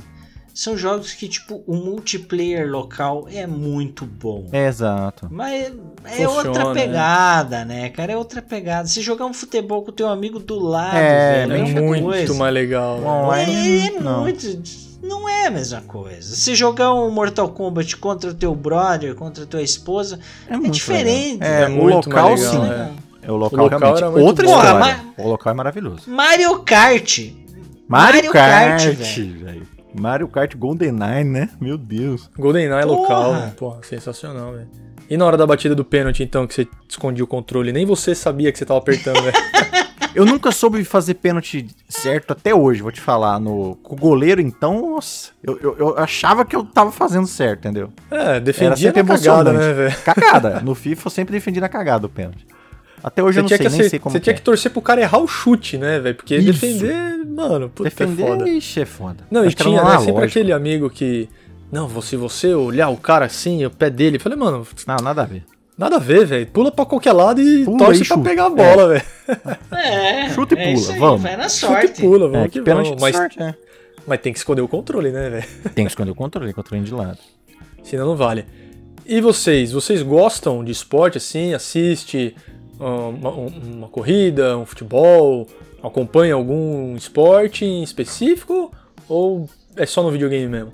São jogos que, tipo, o multiplayer local é muito bom. É, exato. Mas é Funciona, outra né? pegada, né, cara? É outra pegada. Se jogar um futebol com o teu amigo do lado, É, velho, é é muito coisa. mais legal. né? Online, É, é não. muito. Não é a mesma coisa. Se jogar um Mortal Kombat contra o teu brother, contra a tua esposa, É, muito diferente. legal. É, É o muito local mais sim. legal, né? É o local, O local realmente. era muito Outra história. Porra, O local é maravilhoso. Mario Kart. Mario, Mario Kart, Kart, velho. Mario Kart GoldenEye, né? Meu Deus. GoldenEye Porra! local, porra, sensacional, velho. E na hora da batida do pênalti, então, que você escondia o controle, nem você sabia que você tava apertando, velho. Eu nunca soube fazer pênalti certo até hoje, vou te falar. No, com o goleiro, então, nossa, eu, eu, eu achava que eu tava fazendo certo, entendeu? É, defendia sempre na cagada, emocionante. né, velho? Cagada. No FIFA eu sempre defendi na cagada o pênalti. Até hoje Você eu não tinha, sei, que, nem sei como você que tinha é. que torcer pro cara errar o chute, né, velho? Porque Isso. defender, mano, puta, Defender, é foda. ixi, é foda. Não, e Acho era tinha, né, sempre aquele amigo que... Não, se você olhar o cara assim, o pé dele... Eu falei, mano, Não, nada a ver. nada a ver, velho. Pula pra qualquer lado e Pula torce e pra chuta. pegar a bola, velho. É. Chuta e é pula, isso aí, vamos. Vai na Chuta sorte. e pula, vamos É, que que vamos. de Mas, sorte, é. mas tem que esconder o controle, né, velho? Tem que esconder o controle, controle de lado. Senão não vale. E vocês? Vocês gostam de esporte assim? Assiste uma, um- uma corrida, um futebol, acompanha algum esporte em específico ou é só no videogame mesmo?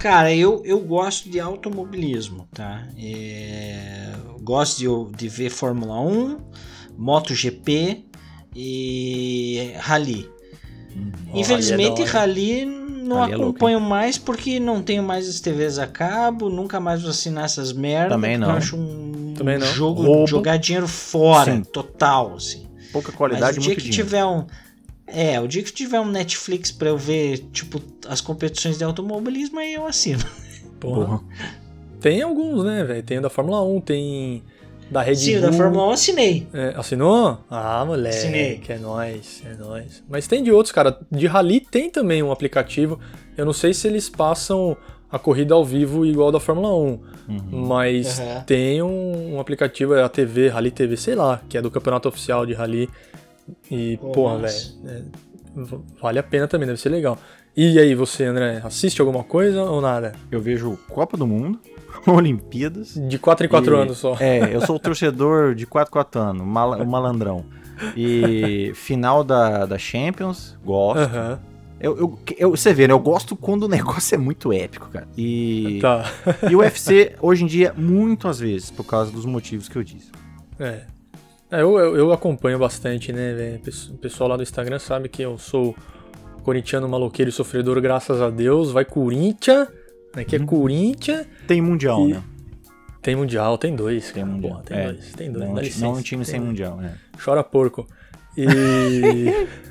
Cara, eu, eu gosto de automobilismo, tá? É, gosto de, de ver Fórmula 1, MotoGP e Rally. Hum, Infelizmente, Rally não Rally é acompanho é mais porque não tenho mais as TVs a cabo, nunca mais vou assinar essas merdas. Também não. Eu acho um Também não. jogo Roubo. jogar dinheiro fora, Sim. total, assim. Pouca qualidade, Mas o dia que dinheiro. tiver um é, o dia que tiver um Netflix pra eu ver, tipo, as competições de automobilismo, aí eu assino. Porra. Tem alguns, né, velho? Tem da Fórmula 1, tem da Red Sim, Bull. Sim, da Fórmula 1 assinei. É, assinou? Ah, moleque. Assinei. Que é nóis, é nóis. Mas tem de outros, cara. De Rally tem também um aplicativo. Eu não sei se eles passam a corrida ao vivo igual da Fórmula 1. Uhum. Mas uhum. tem um, um, aplicativo, é a TV, Rally TV, sei lá, que é do campeonato oficial de Rally. E, oh, porra, velho, é, vale a pena também, deve ser legal. E aí, você, André, assiste alguma coisa ou nada? Eu vejo Copa do Mundo, Olimpíadas. De 4 em 4 anos só. É, eu sou o torcedor de 4 em 4 anos, mal, o malandrão. E final da, da Champions, gosto. Uhum. Eu, eu, eu, você vê, né? Eu gosto quando o negócio é muito épico, cara. E, tá. e o UFC, hoje em dia, muito às vezes, por causa dos motivos que eu disse. É. É, eu, eu, eu, acompanho bastante, né? O pessoal lá do Instagram sabe que eu sou corintiano maloqueiro e sofredor, graças a Deus. Vai Corinthians, aqui é uhum. Corinthians. Tem Mundial, e... né? Tem Mundial, tem dois. Tem Mundial. Porra, tem é. dois, tem dois. Não, não um time sem Mundial, né? Chora porco. E...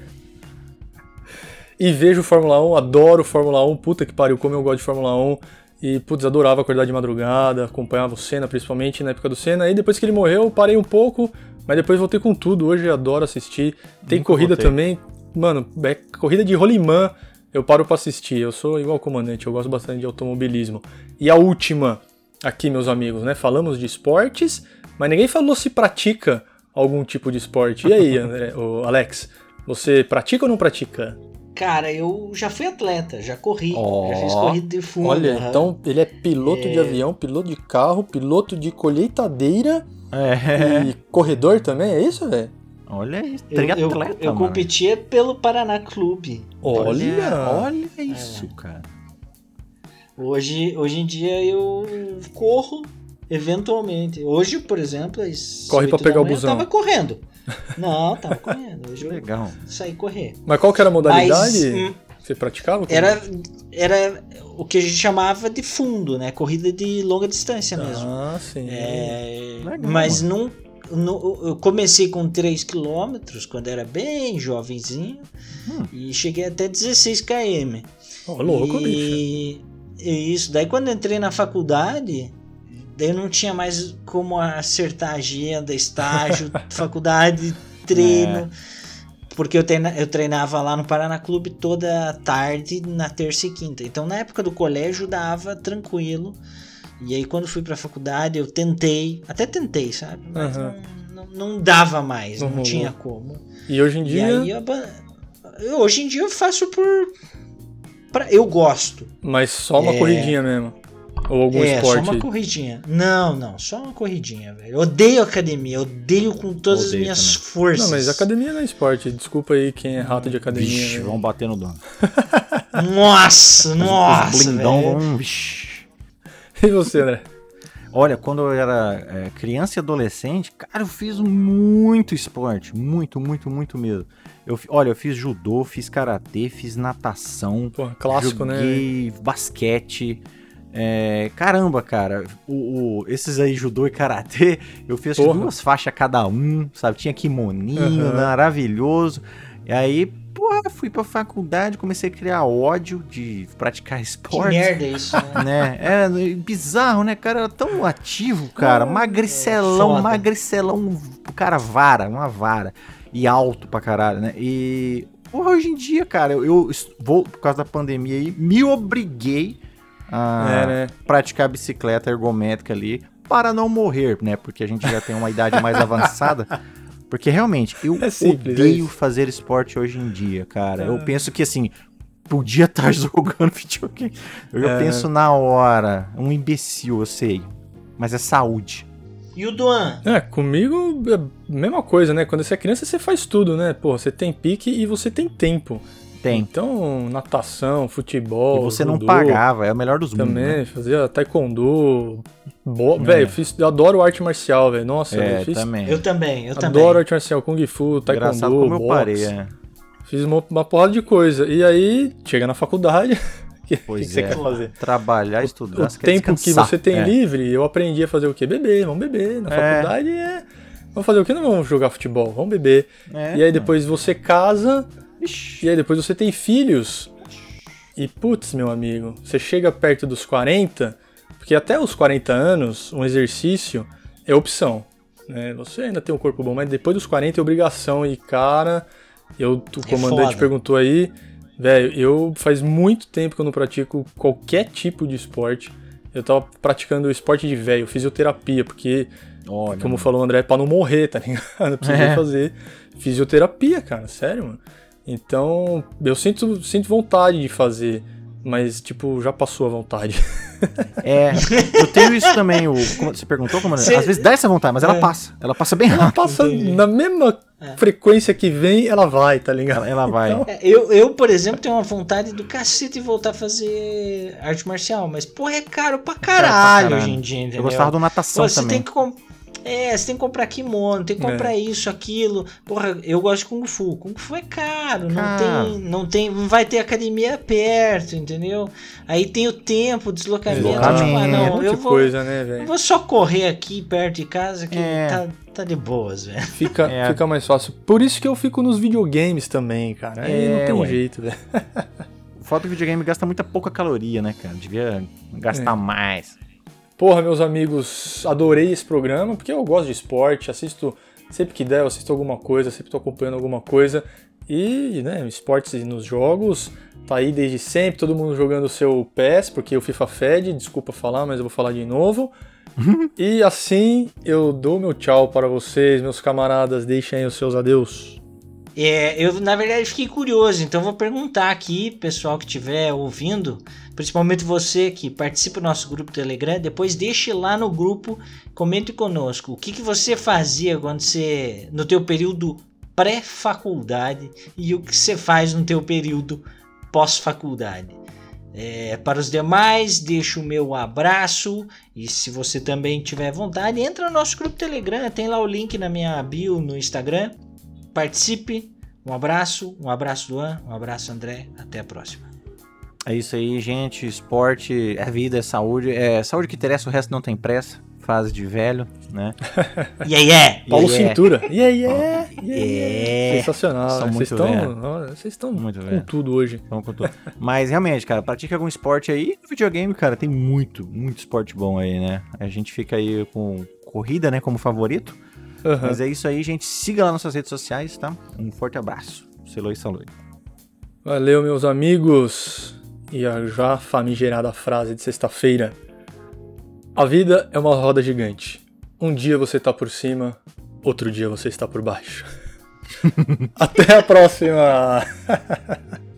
e vejo Fórmula 1, adoro Fórmula 1, puta que pariu, como eu gosto de Fórmula 1. E, putz, adorava acordar de madrugada, acompanhava o Senna, principalmente na época do Senna. Aí depois que ele morreu, parei um pouco, mas depois voltei com tudo. Hoje adoro assistir. Tem Nunca corrida voltei. também. Mano, é corrida de rolimã. Eu paro pra assistir. Eu sou igual comandante, eu gosto bastante de automobilismo. E a última, aqui, meus amigos, né? Falamos de esportes, mas ninguém falou se pratica algum tipo de esporte. E aí, André, Alex, você pratica ou não pratica? Cara, eu já fui atleta, já corri, oh, já fiz corrida de fundo. Olha, então ele é piloto é... de avião, piloto de carro, piloto de colheitadeira é. E corredor também, é isso, velho? Olha isso, triatleta, Eu, eu, eu competia pelo Paraná Clube. Olha, olha isso, é. cara. Hoje, hoje em dia eu corro eventualmente. Hoje, por exemplo, corre para pegar o busão. Eu tava correndo. Não, tava correndo. Hoje Legal. eu saí correr. Mas qual que era a modalidade? Mas, hum, você praticava? Era, era o que a gente chamava de fundo, né? Corrida de longa distância mesmo. Ah, sim. É, Legal, mas não, não, eu comecei com 3 km quando era bem jovenzinho hum. e cheguei até 16 km. Oh, louco, e, bicho. E isso, daí quando entrei na faculdade, daí eu não tinha mais como acertar agenda, estágio, faculdade, treino. É porque eu, treina, eu treinava lá no Paraná Clube toda tarde, na terça e quinta. Então na época do colégio dava tranquilo. E aí quando fui pra faculdade eu tentei, até tentei, sabe? Mas uhum. não, não, não, dava mais, uhum. não tinha como. E hoje em dia. E aí, eu, hoje em dia eu faço por. Pra, eu gosto. Mas só uma é... corridinha mesmo. Ou algum é, esporte? só uma corridinha. Não, não, só uma corridinha, velho. Odeio academia, odeio com todas odeio as minhas também. forças. Não, mas academia não é esporte. Desculpa aí quem é rato de academia. Vixe, né? vão bater no dono. nossa, nossa, Os blindão vão... E você, André? Olha, quando eu era é, criança e adolescente, cara, eu fiz muito esporte. Muito, muito, muito mesmo. Eu, olha, eu fiz judô, fiz karatê, fiz natação. Pô, clássico, joguei né? Joguei basquete. É, caramba, cara, o, o, esses aí, judô e karatê, eu fiz duas faixas cada um, sabe? Tinha kimoninho, uhum. maravilhoso. E aí, porra, fui pra faculdade, comecei a criar ódio de praticar esporte. Que merda isso, né? né? É bizarro, né, cara? Era tão ativo, cara. Magricelão, é magricelão, cara, vara, uma vara. E alto pra caralho, né? E, porra, hoje em dia, cara, eu, eu vou, por causa da pandemia aí, me obriguei a é, né? praticar bicicleta ergométrica ali para não morrer, né? Porque a gente já tem uma idade mais avançada. Porque realmente, eu é simples, odeio é fazer esporte hoje em dia, cara. Eu ah. penso que assim, podia estar jogando videogame. Eu é. penso na hora, um imbecil, eu sei. Mas é saúde. E o Duan? É, comigo é a mesma coisa, né? Quando você é criança, você faz tudo, né? Pô, você tem pique e você tem tempo. Tem. Então, natação, futebol. E você não judô, pagava, é o melhor dos mundos. Também, Né? fazia taekwondo. Bo... É. Velho, eu, fiz- eu adoro arte marcial, velho. Nossa, É, eu fiz. também. Eu também, eu também. Adoro arte marcial, Kung Fu, Engraçado Taekwondo, como eu boxe. parei, é. Fiz uma, uma porrada de coisa. E aí, chega na faculdade. O que, Pois que você é. quer fazer? Trabalhar, estudar, o você quer tempo que você tem É. livre, eu aprendi a fazer o quê? Beber, vamos beber. Na É. faculdade é. Vamos fazer o quê? Não vamos jogar futebol, vamos beber. É. E aí depois você casa. E aí depois você tem filhos. E putz, meu amigo, você chega perto dos 40, porque até os 40 anos, um exercício é opção. Né? Você ainda tem um corpo bom, mas depois dos 40 é obrigação. E cara, eu, o É comandante foda. perguntou aí, velho, eu faz muito tempo que eu não pratico qualquer tipo de esporte. Eu tava praticando esporte de velho, fisioterapia, porque Olha, como falou o André, é pra não morrer, tá ligado? Eu preciso É. fazer fisioterapia, cara, sério, mano. Então, eu sinto, sinto vontade de fazer, mas, tipo, já passou a vontade. É, eu tenho isso também. O, como você perguntou, como Cê- às vezes dá essa vontade, mas ela É. passa. Ela passa bem Ela rápido. passa entendi. na mesma É. frequência que vem, ela vai, tá ligado? Ela, ela vai. Então, É, Eu, eu, por exemplo, tenho uma vontade do cacete de voltar a fazer arte marcial, mas, porra, é caro pra caralho, caralho. hoje em dia, entendeu? Eu gostava do natação Pô, você também. tem que É, você tem que comprar kimono, tem que É. comprar isso, aquilo. Porra, eu gosto de Kung Fu. Kung Fu é caro, não tem, não tem, não vai ter academia perto, entendeu? Aí tem o tempo, o deslocamento. Deslocamento. Tipo, ah, é não, muita eu vou, coisa, né, eu velho? vou só correr aqui perto de casa que É. tá, tá de boas, velho. Fica, É. fica mais fácil. Por isso que eu fico nos videogames também, cara. Aí É, não tem ué. jeito, velho. O fato do videogame gasta muita pouca caloria, né, cara? Devia gastar É. mais. Porra, meus amigos, adorei esse programa, porque eu gosto de esporte, assisto sempre que der, eu assisto alguma coisa, sempre tô acompanhando alguma coisa. E, né, esportes nos jogos, tá aí desde sempre, todo mundo jogando o seu PES, porque o FIFA fede, desculpa falar, mas eu vou falar de novo. e assim eu dou meu tchau para vocês, meus camaradas, deixem aí os seus adeus. É, eu na verdade fiquei curioso, então vou perguntar aqui, pessoal que estiver ouvindo, principalmente você que participa do nosso grupo Telegram, depois deixe lá no grupo, comente conosco, o que, que você fazia quando você no teu período pré-faculdade e o que você faz no teu período pós-faculdade. É, para os demais, deixo o meu abraço e se você também tiver vontade, entra no nosso grupo Telegram, tem lá o link na minha bio no Instagram participe. Um abraço, um abraço Luan, um abraço André, até a próxima. É isso aí, gente. Esporte é vida, é saúde. É saúde que interessa, o resto não tem pressa. Fase de velho, né? E aí é! Paulo Yeah. Cintura. Yeah, yeah, yeah, Yeah. yeah. Sensacional. São né? Vocês muito estão, velho. olha, vocês estão Muito com velho. tudo hoje. Vamos com tudo. Mas realmente, cara, pratique algum esporte aí. No videogame, cara, tem muito, muito esporte bom aí, né? A gente fica aí com corrida, né, como favorito. Aham. Mas é isso aí, gente. Siga lá nossas redes sociais, tá? Um forte abraço. Seloi Saloi. Valeu, meus amigos. E a já famigerada frase de sexta-feira. A vida é uma roda gigante. Um dia você tá por cima, outro dia você está por baixo. Até a próxima!